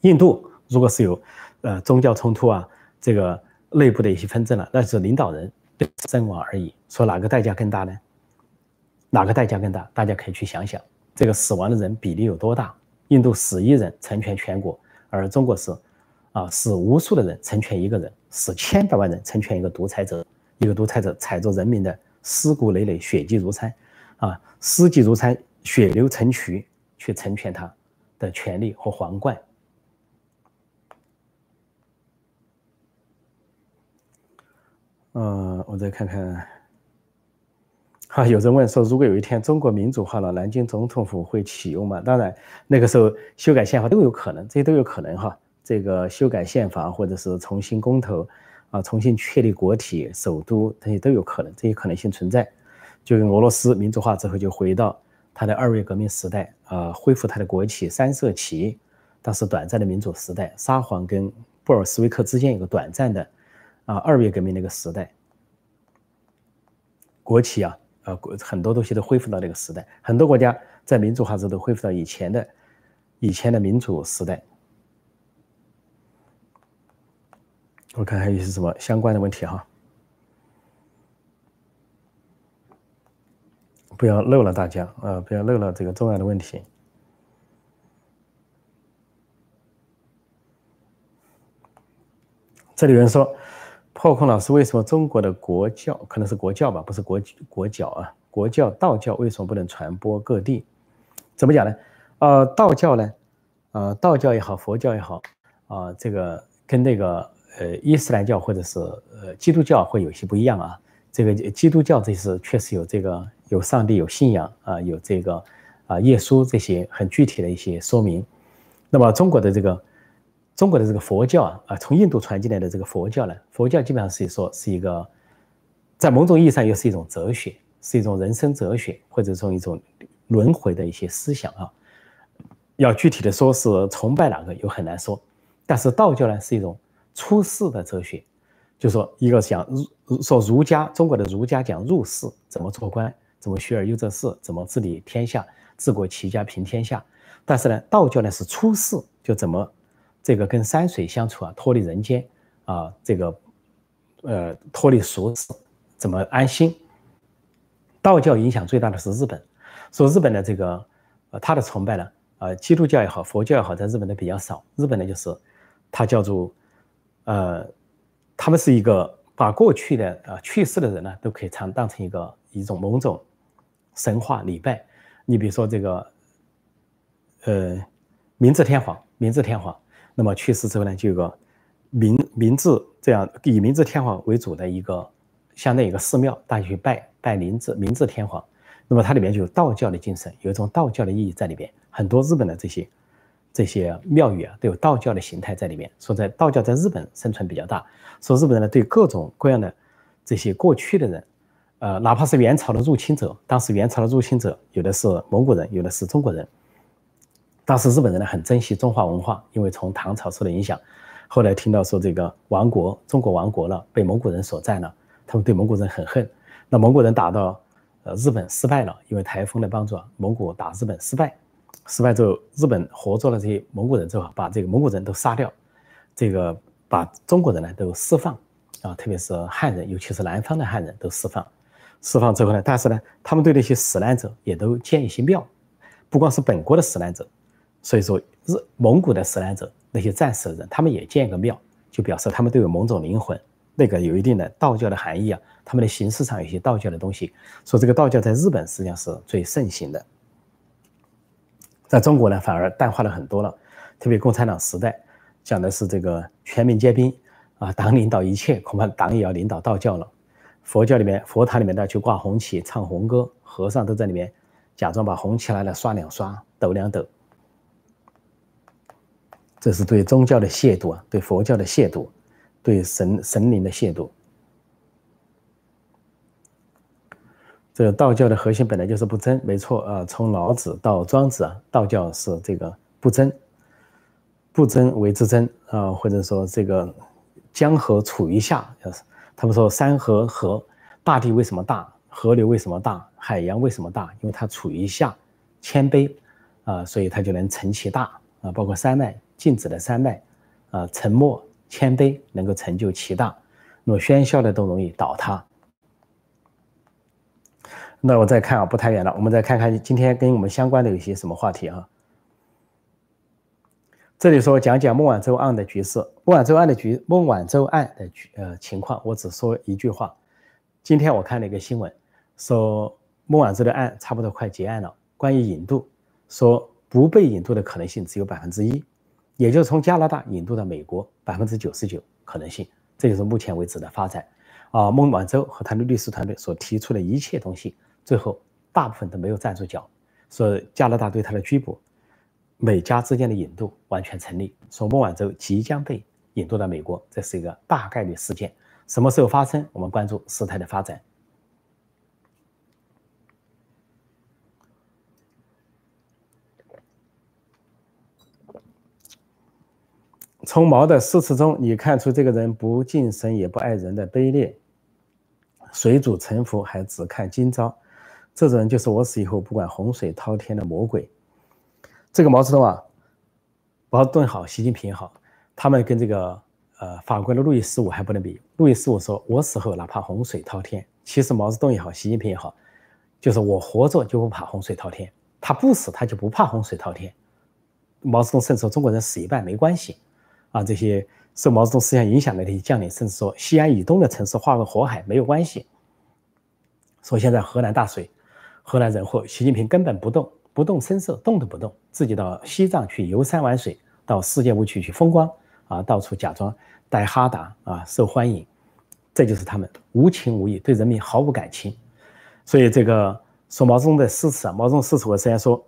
印度如果是有呃宗教冲突啊，这个内部的一些纷争了，那是领导人身亡而已。说哪个代价更大呢？哪个代价更大？大家可以去想想，这个死亡的人比例有多大？印度死一人成全全国，而中国是啊死无数的人成全一个人，死千百万人成全一个独裁者。一个独裁者踩着人民的尸骨累累、血迹如山啊，尸迹如山。血流成渠去成全他的权利和皇冠。嗯，我再看看。好，有人问说，如果有一天中国民主化了，南京总统府会启用吗？当然，那个时候修改宪法都有可能，这些都有可能哈。这个修改宪法，或者是重新公投，啊，重新确立国体、首都，这些都有可能，这些可能性存在。就跟俄罗斯民主化之后就回到。他的二月革命时代，呃，恢复他的国旗三色旗，当时短暂的民主时代，沙皇跟布尔什维克之间有个短暂的，啊，二月革命那个时代，国旗啊，呃，很多东西都恢复到那个时代，很多国家在民主化之后都恢复到以前的，以前的民主时代。我看还有一些什么相关的问题哈。不要漏了大家啊！不要漏了这个重要的问题。这里有人说，破空老师，为什么中国的国教可能是国教吧，不是国国教啊？国教道教为什么不能传播各地？怎么讲呢？呃，道教呢，呃，道教也好，佛教也好，啊，这个跟那个呃伊斯兰教或者是呃基督教会有些不一样啊。这个基督教这是确实有这个。有上帝，有信仰啊，有这个啊，耶稣这些很具体的一些说明。那么中国的这个中国的这个佛教啊，啊，从印度传进来的这个佛教呢，佛教基本上是说是一个，在某种意义上又是一种哲学，是一种人生哲学，或者说一种轮回的一些思想啊。要具体的说是崇拜哪个又很难说，但是道教呢是一种出世的哲学，就说一个讲说儒家，中国的儒家讲入世怎么做官。怎么学而优则仕？怎么治理天下？治国齐家平天下。但是呢，道教呢是出世，就怎么这个跟山水相处啊，脱离人间啊，这个呃脱离俗世，怎么安心？道教影响最大的是日本，说日本的这个呃他的崇拜呢，呃基督教也好，佛教也好，在日本的比较少。日本呢就是它叫做呃，他们是一个把过去的呃去世的人呢都可以当当成一个一种某种。神话礼拜，你比如说这个，呃，明治天皇，明治天皇，那么去世之后呢，就有个明明治这样以明治天皇为主的一个，相当于一个寺庙，大家去拜拜明治明治天皇，那么它里面就有道教的精神，有一种道教的意义在里边。很多日本的这些这些庙宇啊，都有道教的形态在里面。说在道教在日本生存比较大，说日本人呢对各种各样的这些过去的人。呃，哪怕是元朝的入侵者，当时元朝的入侵者有的是蒙古人，有的是中国人。当时日本人呢很珍惜中华文化，因为从唐朝受的影响。后来听到说这个亡国，中国亡国了，被蒙古人所占了，他们对蒙古人很恨。那蒙古人打到呃日本失败了，因为台风的帮助，蒙古打日本失败。失败之后，日本活捉了这些蒙古人之后，把这个蒙古人都杀掉，这个把中国人呢都释放啊，特别是汉人，尤其是南方的汉人都释放。释放之后呢，但是呢，他们对那些死难者也都建一些庙，不光是本国的死难者，所以说日蒙古的死难者那些战死的人，他们也建个庙，就表示他们都有某种灵魂，那个有一定的道教的含义啊。他们的形式上有些道教的东西，说这个道教在日本实际上是最盛行的，在中国呢反而淡化了很多了。特别共产党时代讲的是这个全民皆兵啊，党领导一切，恐怕党也要领导道教了。佛教里面佛塔里面呢去挂红旗唱红歌，和尚都在里面假装把红旗拿来刷两刷抖两抖，这是对宗教的亵渎啊，对佛教的亵渎，对神神灵的亵渎。这个道教的核心本来就是不争，没错啊，从老子到庄子啊，道教是这个不争。不争为之争啊，或者说这个江河处于下，就是他们说山河河，大地为什么大？河流为什么大？海洋为什么大？因为它处于下，谦卑啊，所以它就能成其大啊。包括山脉，静止的山脉啊，沉默谦卑能够成就其大。那么喧嚣的都容易倒塌。那我再看啊，不太远了，我们再看看今天跟我们相关的有些什么话题啊？这里说讲讲孟晚舟案的局势，孟晚舟案的局，孟晚舟案的局呃情况，我只说一句话。今天我看了一个新闻，说孟晚舟的案差不多快结案了。关于引渡，说不被引渡的可能性只有百分之一，也就是从加拿大引渡到美国百分之九十九可能性。这就是目前为止的发展。啊，孟晚舟和他的律师团队所提出的一切东西，最后大部分都没有站住脚。说加拿大对他的拘捕。美加之间的引渡完全成立，说孟晚舟即将被引渡到美国，这是一个大概率事件。什么时候发生？我们关注事态的发展。从毛的诗词中，你看出这个人不敬神也不爱人的卑劣，水主沉浮还只看今朝，这种人就是我死以后不管洪水滔天的魔鬼。这个毛泽东啊，毛泽东好，习近平好，他们跟这个呃法国的路易十五还不能比。路易十五说：“我死后哪怕洪水滔天。”其实毛泽东也好，习近平也好，就是我活着就不怕洪水滔天，他不死他就不怕洪水滔天。毛泽东甚至说：“中国人死一半没关系。”啊，这些受毛泽东思想影响的那些将领甚至说：“西安以东的城市化为火海没有关系。”说现在河南大水，河南人祸，习近平根本不动。不动声色，动都不动，自己到西藏去游山玩水，到世界舞区去风光啊，到处假装带哈达啊，受欢迎，这就是他们无情无义，对人民毫无感情。所以这个说毛泽东的诗词啊，毛泽东诗词，我虽然说，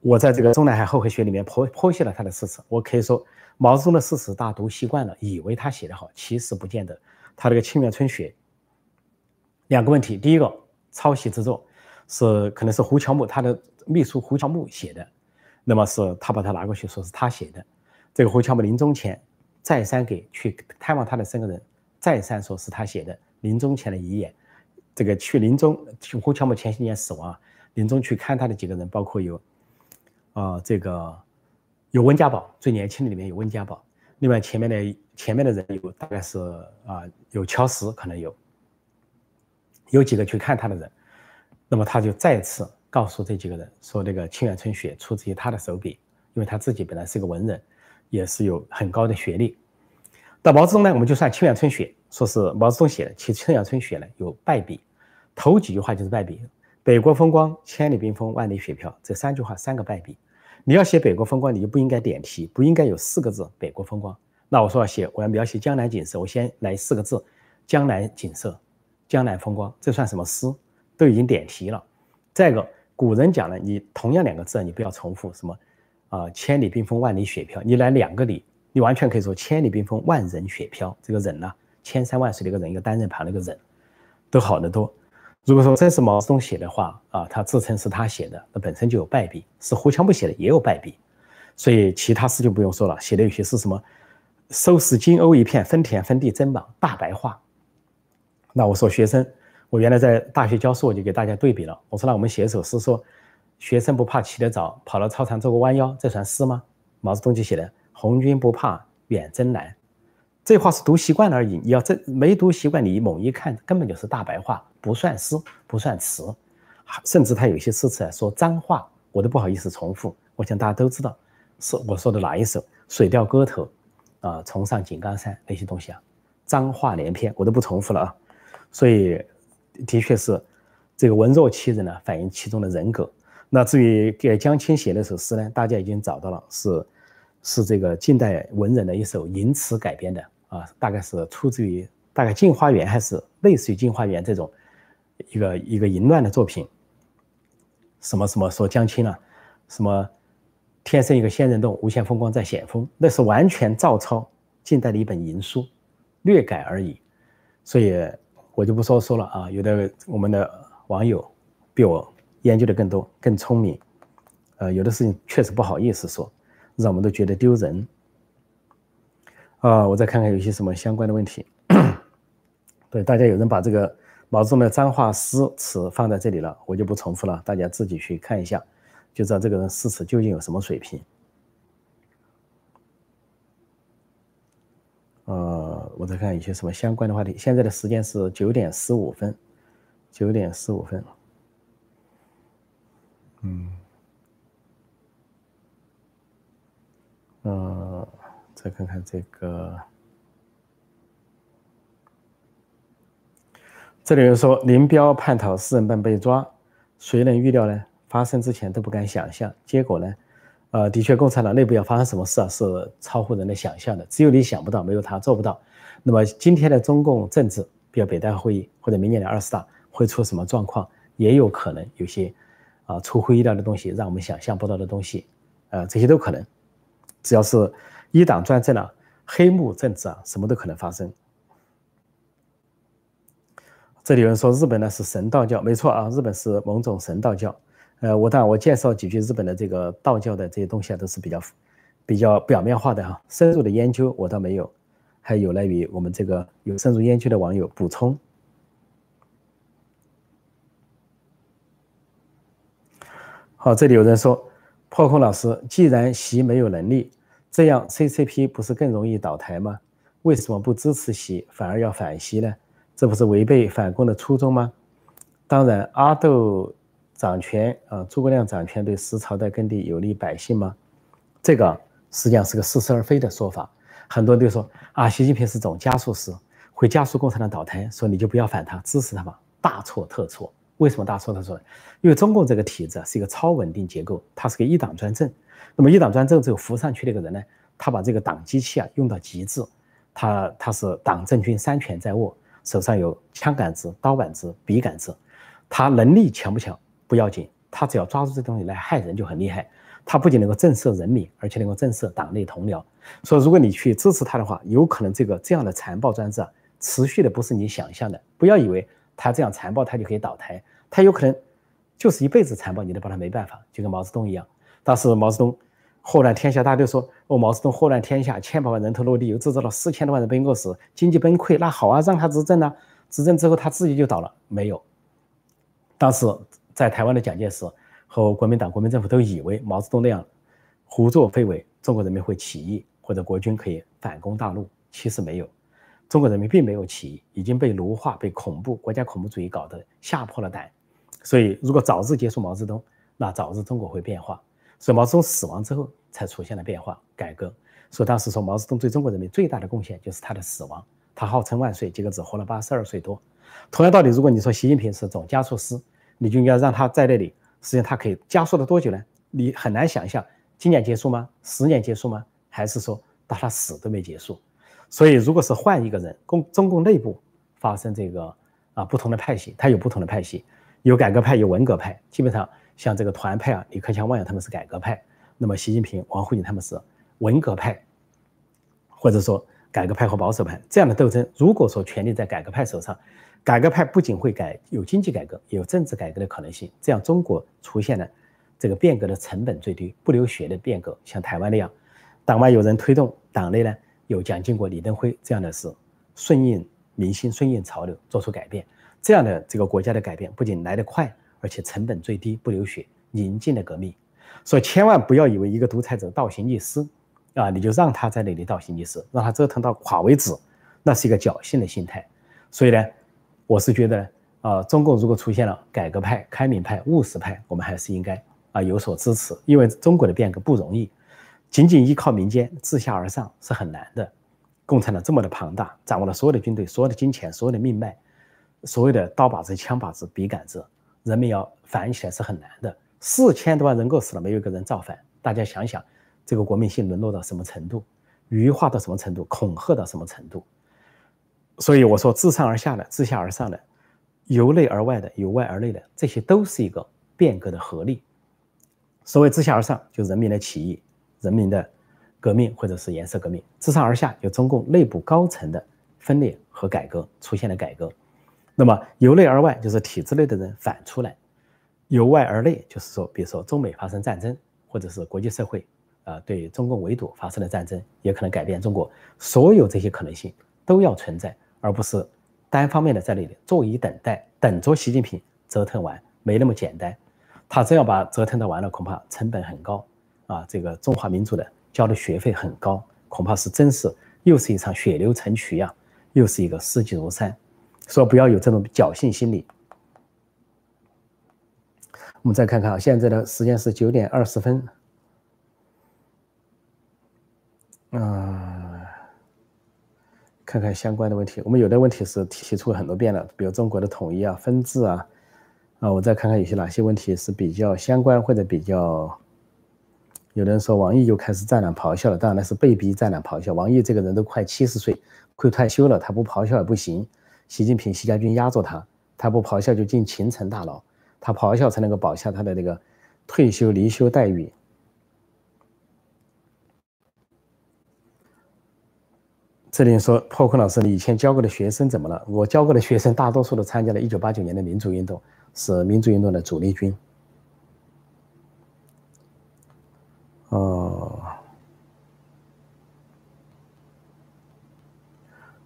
我在这个中南海后黑学里面剖剖析了他的诗词，我可以说毛泽东的诗词大家读习惯了，以为他写的好，其实不见得。他这个《沁园春雪》，两个问题，第一个抄袭之作是可能是胡乔木他的。秘书胡乔木写的，那么是他把他拿过去说是他写的。这个胡乔木临终前再三给去探望他的三个人，再三说是他写的临终前的遗言。这个去临终，胡乔木前些年死亡，临终去看他的几个人，包括有啊这个有温家宝，最年轻的里面有温家宝。另外前面的前面的人有大概是啊有乔石，可能有有几个去看他的人，那么他就再次。告诉这几个人说，这个《清源春雪》出自于他的手笔，因为他自己本来是个文人，也是有很高的学历。到毛泽东呢，我们就算《清源春雪》说是毛泽东写的，其实《清源春雪》呢有败笔，头几句话就是败笔。北国风光，千里冰封，万里雪飘，这三句话三个败笔。你要写北国风光，你就不应该点题，不应该有四个字“北国风光”。那我说要写，我要描写江南景色，我先来四个字“江南景色”，江南风光，这算什么诗？都已经点题了。再一个。古人讲了，你同样两个字，你不要重复什么，啊，千里冰封，万里雪飘。你来两个里，你完全可以说千里冰封，万人雪飘。这个人呢，千山万水的一个人，一个单人旁的一个人，都好得多。如果说这是毛泽东写的话，啊，他自称是他写的，那本身就有败笔；是胡乔木写的，也有败笔。所以其他诗就不用说了，写的有些是什么，收拾金瓯一片，分田分地真忙，大白话。那我说学生。我原来在大学教书，我就给大家对比了。我说：“那我们写一首诗，说学生不怕起得早，跑到操场做个弯腰，这算诗吗？”毛泽东就写的“红军不怕远征难”，这话是读习惯了而已。你要这没读习惯，你猛一看，根本就是大白话，不算诗，不算词。甚至他有些诗词说脏话，我都不好意思重复。我想大家都知道是我说的哪一首，水调歌头，啊，重上井冈山那些东西啊，脏话连篇，我都不重复了啊。所以，的确是这个文弱欺人呢，反映其中的人格。那至于给江青写那首诗呢，大家已经找到了，是是这个近代文人的一首吟词改编的啊，大概是出自于大概《镜花缘》还是类似于《镜花缘》这种一个一个淫乱的作品。什么什么说江青啊，什么天生一个仙人洞，无限风光在险峰，那是完全照抄近代的一本淫书，略改而已。所以我就不说说了啊，有的我们的网友比我。研究的更多，更聪明，呃，有的事情确实不好意思说，让我们都觉得丢人。啊，我再看看有些什么相关的问题。对，大家有人把这个毛泽东的脏话诗词放在这里了，我就不重复了，大家自己去看一下，就知道这个人诗词究竟有什么水平。我再看一些什么相关的话题。现在的时间是九点十五分，九点十五分。嗯，呃，再看看这个，这里有说林彪叛逃四人帮被抓，谁能预料呢？发生之前都不敢想象，结果呢？呃，的确，共产党内部要发生什么事啊，是超乎人的想象的。只有你想不到，没有他做不到。那么今天的中共政治，比如北戴会议或者明年的二十大会出什么状况，也有可能有些。啊，出乎意料的东西，让我们想象不到的东西，呃，这些都可能。只要是一党专政啊，黑幕政治啊，什么都可能发生。这里有人说日本呢是神道教，没错啊，日本是某种神道教。呃，我当然我介绍几句日本的这个道教的这些东西啊，都是比较比较表面化的哈，深入的研究我倒没有，还有赖于我们这个有深入研究的网友补充。好，这里有人说，破空老师，既然习没有能力，这样 CCP 不是更容易倒台吗？为什么不支持习，反而要反习呢？这不是违背反攻的初衷吗？当然，阿斗掌权啊，诸葛亮掌权对十朝代耕地有利百姓吗？这个实际上是个似是而非的说法。很多人都说啊，习近平是总加速师，会加速共产党倒台，说你就不要反他，支持他吧。大错特错。为什么大错特错？因为中共这个体制是一个超稳定结构，它是个一党专政。那么一党专政，只有扶上去那个人呢，他把这个党机器啊用到极致，他他是党政军三权在握，手上有枪杆子、刀杆子、笔杆子，他能力强不强不要紧，他只要抓住这东西来害人就很厉害。他不仅能够震慑人民，而且能够震慑党内同僚。所以如果你去支持他的话，有可能这个这样的残暴专制啊，持续的不是你想象的。不要以为他这样残暴，他就可以倒台。他有可能就是一辈子残暴，你都把他没办法，就跟毛泽东一样。当时毛泽东祸乱天下，大家都说哦，毛泽东祸乱天下，千百万人头落地，又制造了四千多万人被饿死，经济崩溃。那好啊，让他执政啊，执政之后他自己就倒了。没有，当时在台湾的蒋介石和国民党、国民政府都以为毛泽东那样胡作非为，中国人民会起义或者国军可以反攻大陆。其实没有。中国人民并没有起义，已经被奴化、被恐怖国家恐怖主义搞得吓破了胆。所以，如果早日结束毛泽东，那早日中国会变化。所以，毛泽东死亡之后才出现了变化、改革。所以当时说毛泽东对中国人民最大的贡献就是他的死亡。他号称万岁，结果只活了八十二岁多。同样道理，如果你说习近平是总加速师，你就应该让他在那里。实际上，他可以加速了多久呢？你很难想象，今年结束吗？十年结束吗？还是说到他死都没结束？所以，如果是换一个人，共中共内部发生这个啊不同的派系，他有不同的派系。有改革派，有文革派，基本上像这个团派啊，李克强、汪洋他们是改革派，那么习近平、王沪宁他们是文革派，或者说改革派和保守派这样的斗争。如果说权力在改革派手上，改革派不仅会改有经济改革，有政治改革的可能性，这样中国出现了这个变革的成本最低、不流血的变革，像台湾那样，党外有人推动，党内呢有蒋经国、李登辉这样的是顺应民心、顺应潮流，做出改变。这样的这个国家的改变不仅来得快，而且成本最低，不流血，宁静的革命。所以千万不要以为一个独裁者倒行逆施，啊，你就让他在那里倒行逆施，让他折腾到垮为止，那是一个侥幸的心态。所以呢，我是觉得啊，中共如果出现了改革派、开明派、务实派，我们还是应该啊有所支持，因为中国的变革不容易。仅仅依靠民间自下而上是很难的。共产党这么的庞大，掌握了所有的军队、所有的金钱、所有的命脉、所有的刀把子、枪把子、笔杆子，人民要反起来是很难的。四千多万人够死了，没有一个人造反。大家想想，这个国民性沦落到什么程度，愚化到什么程度，恐吓到什么程度？所以我说，自上而下的、自下而上的、由内而外的、由外而内的，这些都是一个变革的合力。所谓自下而上，就人民的起义、人民的革命或者是颜色革命；自上而下，有中共内部高层的分裂和改革出现了改革。那么由内而外，就是体制内的人反出来。由外而内，就是说，比如说中美发生战争，或者是国际社会啊对中共围堵发生了战争，也可能改变中国。所有这些可能性都要存在，而不是单方面的在那里坐以等待，等着习近平折腾完，没那么简单。他真要把折腾的完了，恐怕成本很高啊！这个中华民族的交的学费很高，恐怕是真是又是一场血流成渠呀，又是一个四季如山。说不要有这种侥幸心理。我们再看看啊，现在的时间是九点二十分。啊，看看相关的问题。我们有的问题是提出很多遍了，比如中国的统一啊、分治啊。啊，我再看看有些哪些问题是比较相关或者比较。有人说王毅又开始战狼咆哮了，当然那是被逼战狼咆哮。王毅这个人都快七十岁，快退休了，他不咆哮也不行。习近平、习家军压着他，他不咆哮就进秦城大牢。他咆哮才能够保下他的那个退休离休待遇。这里说破空老师，你以前教过的学生怎么了？我教过的学生大多数都参加了1989年的民主运动，是民主运动的主力军。哦，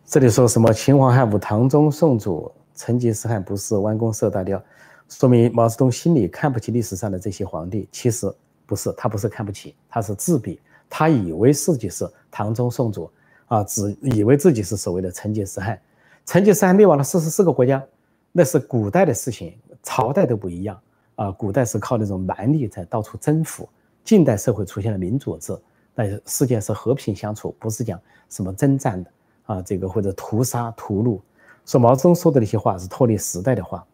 这里说什么秦皇汉武、唐宗宋祖、成吉思汗不是弯弓射大雕？说明毛泽东心里看不起历史上的这些皇帝，其实不是，他不是看不起，他是自比，他以为自己是唐宗宋祖啊，只以为自己是所谓的成吉思汗。成吉思汗灭亡了四十四个国家，那是古代的事情，朝代都不一样啊。古代是靠那种蛮力在到处征服，近代社会出现了民主制，那世界是和平相处，不是讲什么征战的啊，这个或者屠杀屠戮。说毛泽东说的那些话是脱离时代的话。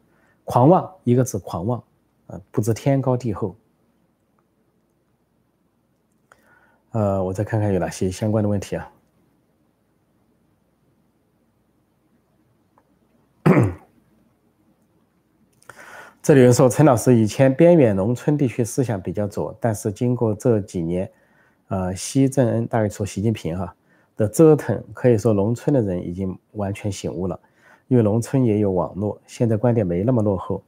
狂妄一个字，狂妄，啊，不知天高地厚。呃，我再看看有哪些相关的问题啊。这里有人说，陈老师以前边远农村地区思想比较左，但是经过这几年，呃，习正恩大概说习近平哈的折腾，可以说农村的人已经完全醒悟了。因为农村也有网络，现在观点没那么落后，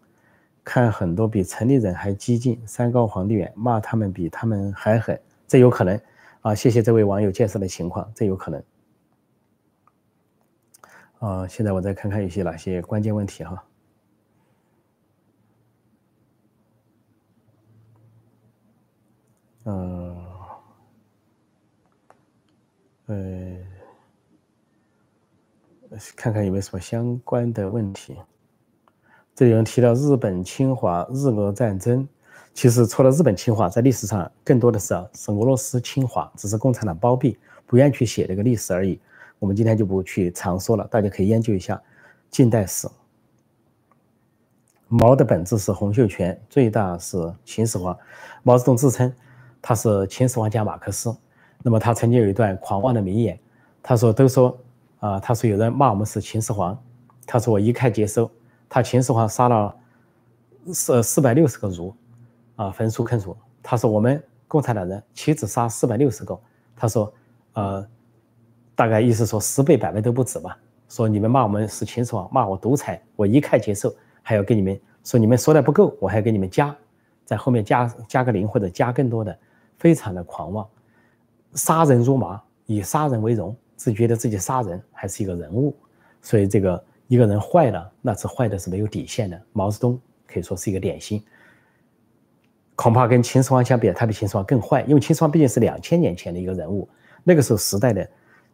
看很多比城里人还激进，山高皇帝远，骂他们比他们还狠，这有可能啊！谢谢这位网友介绍的情况，这有可能。啊，现在我再看看有些哪些关键问题哈。嗯，呃。看看有没有什么相关的问题。这里有人提到日本侵华、日俄战争，其实除了日本侵华，在历史上更多的是啊是俄罗斯侵华，只是共产党包庇，不愿意去写这个历史而已。我们今天就不去常说了，大家可以研究一下近代史。毛的本质是洪秀全，最大是秦始皇。毛泽东自称他是秦始皇加马克思。那么他曾经有一段狂妄的名言，他说：“都说。”啊，他说有人骂我们是秦始皇，他说我一概接收。他秦始皇杀了四四百六十个儒，啊，焚书坑儒。他说我们共产党人岂止杀四百六十个？他说，呃，大概意思说十倍百倍都不止吧。说你们骂我们是秦始皇，骂我独裁，我一概接受。还要跟你们说你们说的不够，我还给你们加，在后面加加个零或者加更多的，非常的狂妄，杀人如麻，以杀人为荣。自觉得自己杀人还是一个人物，所以这个一个人坏了，那是坏的是没有底线的。毛泽东可以说是一个典型，恐怕跟秦始皇相比，他比秦始皇更坏，因为秦始皇毕竟是两千年前的一个人物，那个时候时代的，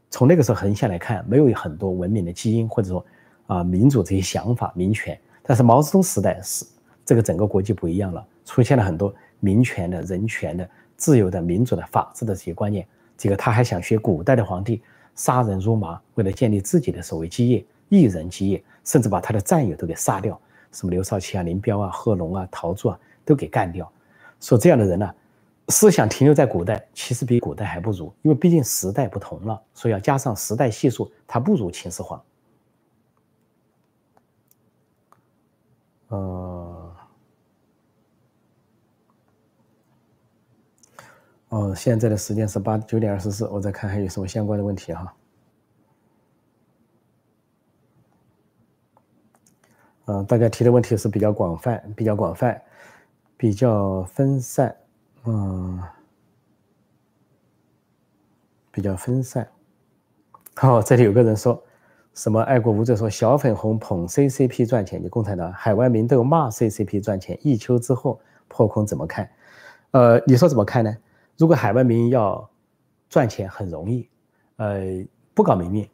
从那个时候横向来看，没有很多文明的基因或者说啊民主这些想法、民权。但是毛泽东时代是这个整个国际不一样了，出现了很多民权的人权的自由的、民主的、法治的这些观念。这个他还想学古代的皇帝，杀人如麻，为了建立自己的所谓基业，一人基业，甚至把他的战友都给杀掉，什么刘少奇啊、林彪啊、贺龙啊、陶铸啊都给干掉。说这样的人呢，思想停留在古代，其实比古代还不如，因为毕竟时代不同了，所以要加上时代系数，他不如秦始皇。嗯，哦，现在的时间是八九点二十四，我再看还有什么相关的问题哈。嗯，大家提的问题是比较广泛，比较广泛，比较分散，嗯，比较分散。好，这里有个人说。什么爱国无罪说小粉红捧 CCP 赚钱，你共产党海外民斗骂 CCP 赚钱，一秋之后破空怎么看？呃，你说怎么看呢？如果海外民营要赚钱很容易，呃，不搞民营，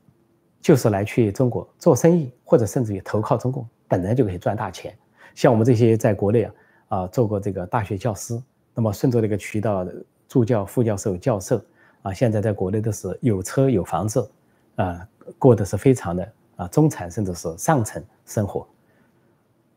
就是来去中国做生意，或者甚至于投靠中共，本来就可以赚大钱。像我们这些在国内啊啊做过这个大学教师，那么顺着这个渠道助教、副教授、教授啊，现在在国内都是有车有房子啊。过的是非常的啊中产甚至是上层生活，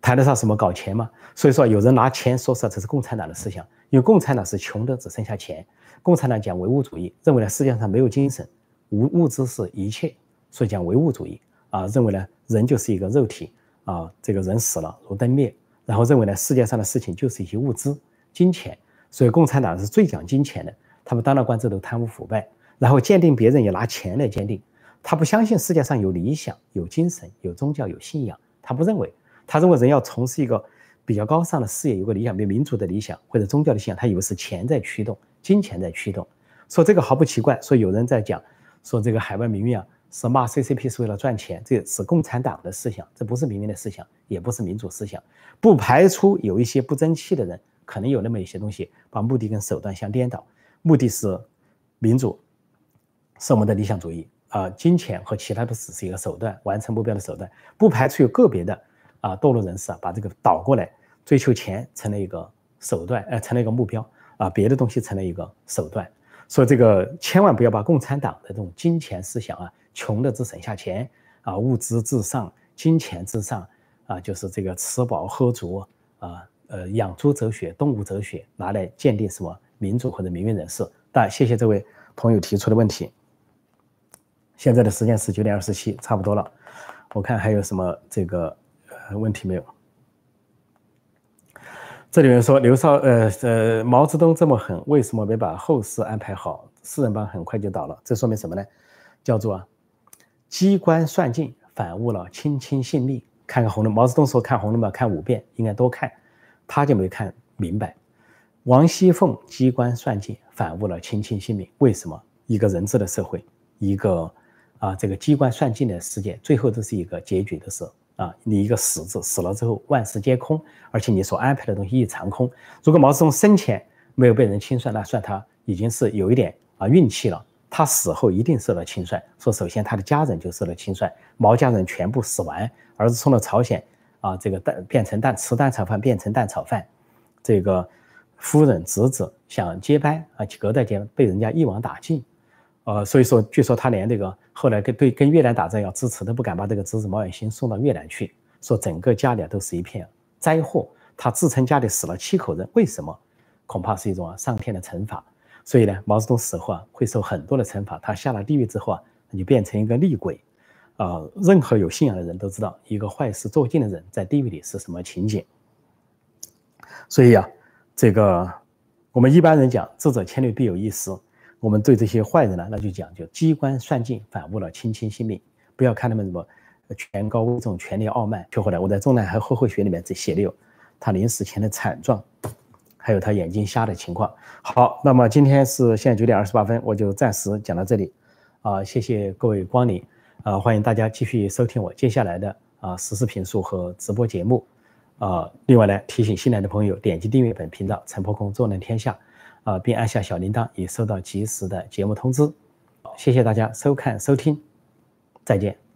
谈得上什么搞钱吗？所以说有人拿钱说说这是共产党的思想，因为共产党是穷的只剩下钱，共产党讲唯物主义，认为呢世界上没有精神，无物质是一切，所以讲唯物主义。啊，认为呢人就是一个肉体。啊，这个人死了如灯灭，然后认为呢世界上的事情就是一些物资金钱，所以共产党是最讲金钱的，他们当了官之后贪污腐败，然后鉴定别人也拿钱来鉴定。他不相信世界上有理想、有精神、有宗教、有信仰。他不认为，他认为人要从事一个比较高尚的事业，有个理想，比如民主的理想或者宗教的信仰，他以为是钱在驱动，金钱在驱动。说这个毫不奇怪。说有人在讲，说这个海外民运啊，是骂 CCP 是为了赚钱，这也是共产党的思想，这不是民运的思想，也不是民主思想。不排除有一些不争气的人，可能有那么一些东西，把目的跟手段相颠倒，目的是民主，是我们的理想主义。啊，金钱和其他的只是一个手段，完成目标的手段。不排除有个别的啊堕落人士啊，把这个倒过来，追求钱成了一个手段，呃，成了一个目标啊，别的东西成了一个手段。所以这个千万不要把共产党的这种金钱思想啊，穷的只剩下钱啊，物质至上，金钱至上啊，就是这个吃饱喝足啊，呃，养猪哲学、动物哲学拿来鉴定什么民主或者民运人士。但谢谢这位朋友提出的问题。现在的时间是九点二十七，差不多了。我看还有什么这个问题没有？这里面说刘少呃呃毛泽东这么狠，为什么没把后事安排好？四人帮很快就倒了，这说明什么呢？叫做机关算尽，反误了卿卿性命。看看《红楼》，毛泽东说看《红楼梦》看五遍，应该多看，他就没看明白。王熙凤机关算尽，反误了卿卿性命。为什么？一个人治的社会，一个。啊，这个机关算尽的世界，最后都是一个结局的事啊！你一个死字，死了之后万事皆空，而且你所安排的东西一场空。如果毛泽东生前没有被人清算，那算他已经是有一点啊运气了。他死后一定受到清算。说首先他的家人就受到清算，毛家人全部死完，儿子送到朝鲜啊，这个蛋变成蛋吃蛋炒饭变成蛋炒饭，这个夫人侄子想接班啊，隔代接被人家一网打尽。呃，所以说，据说他连这个后来跟对跟越南打仗要支持都不敢把这个侄子毛远新送到越南去，说整个家里都是一片灾祸。他自称家里死了七口人，为什么？恐怕是一种上天的惩罚。所以呢，毛泽东死后啊，会受很多的惩罚。他下了地狱之后啊，他就变成一个厉鬼。啊，任何有信仰的人都知道，一个坏事做尽的人在地狱里是什么情景。所以啊，这个我们一般人讲，智者千虑必有一失。我们对这些坏人呢，那就讲究机关算尽，反误了卿卿性命。不要看他们什么权高位重、权力傲慢。就后来我在《中南海后会学》里面这写的有他临死前的惨状，还有他眼睛瞎的情况。好，那么今天是现在九点二十八分，我就暂时讲到这里。啊，谢谢各位光临。啊，欢迎大家继续收听我接下来的啊实时评述和直播节目。啊，另外呢，提醒新来的朋友点击订阅本频道“陈破空，坐论天下”。啊，并按下小铃铛，以收到及时的节目通知。谢谢大家收看收听，再见。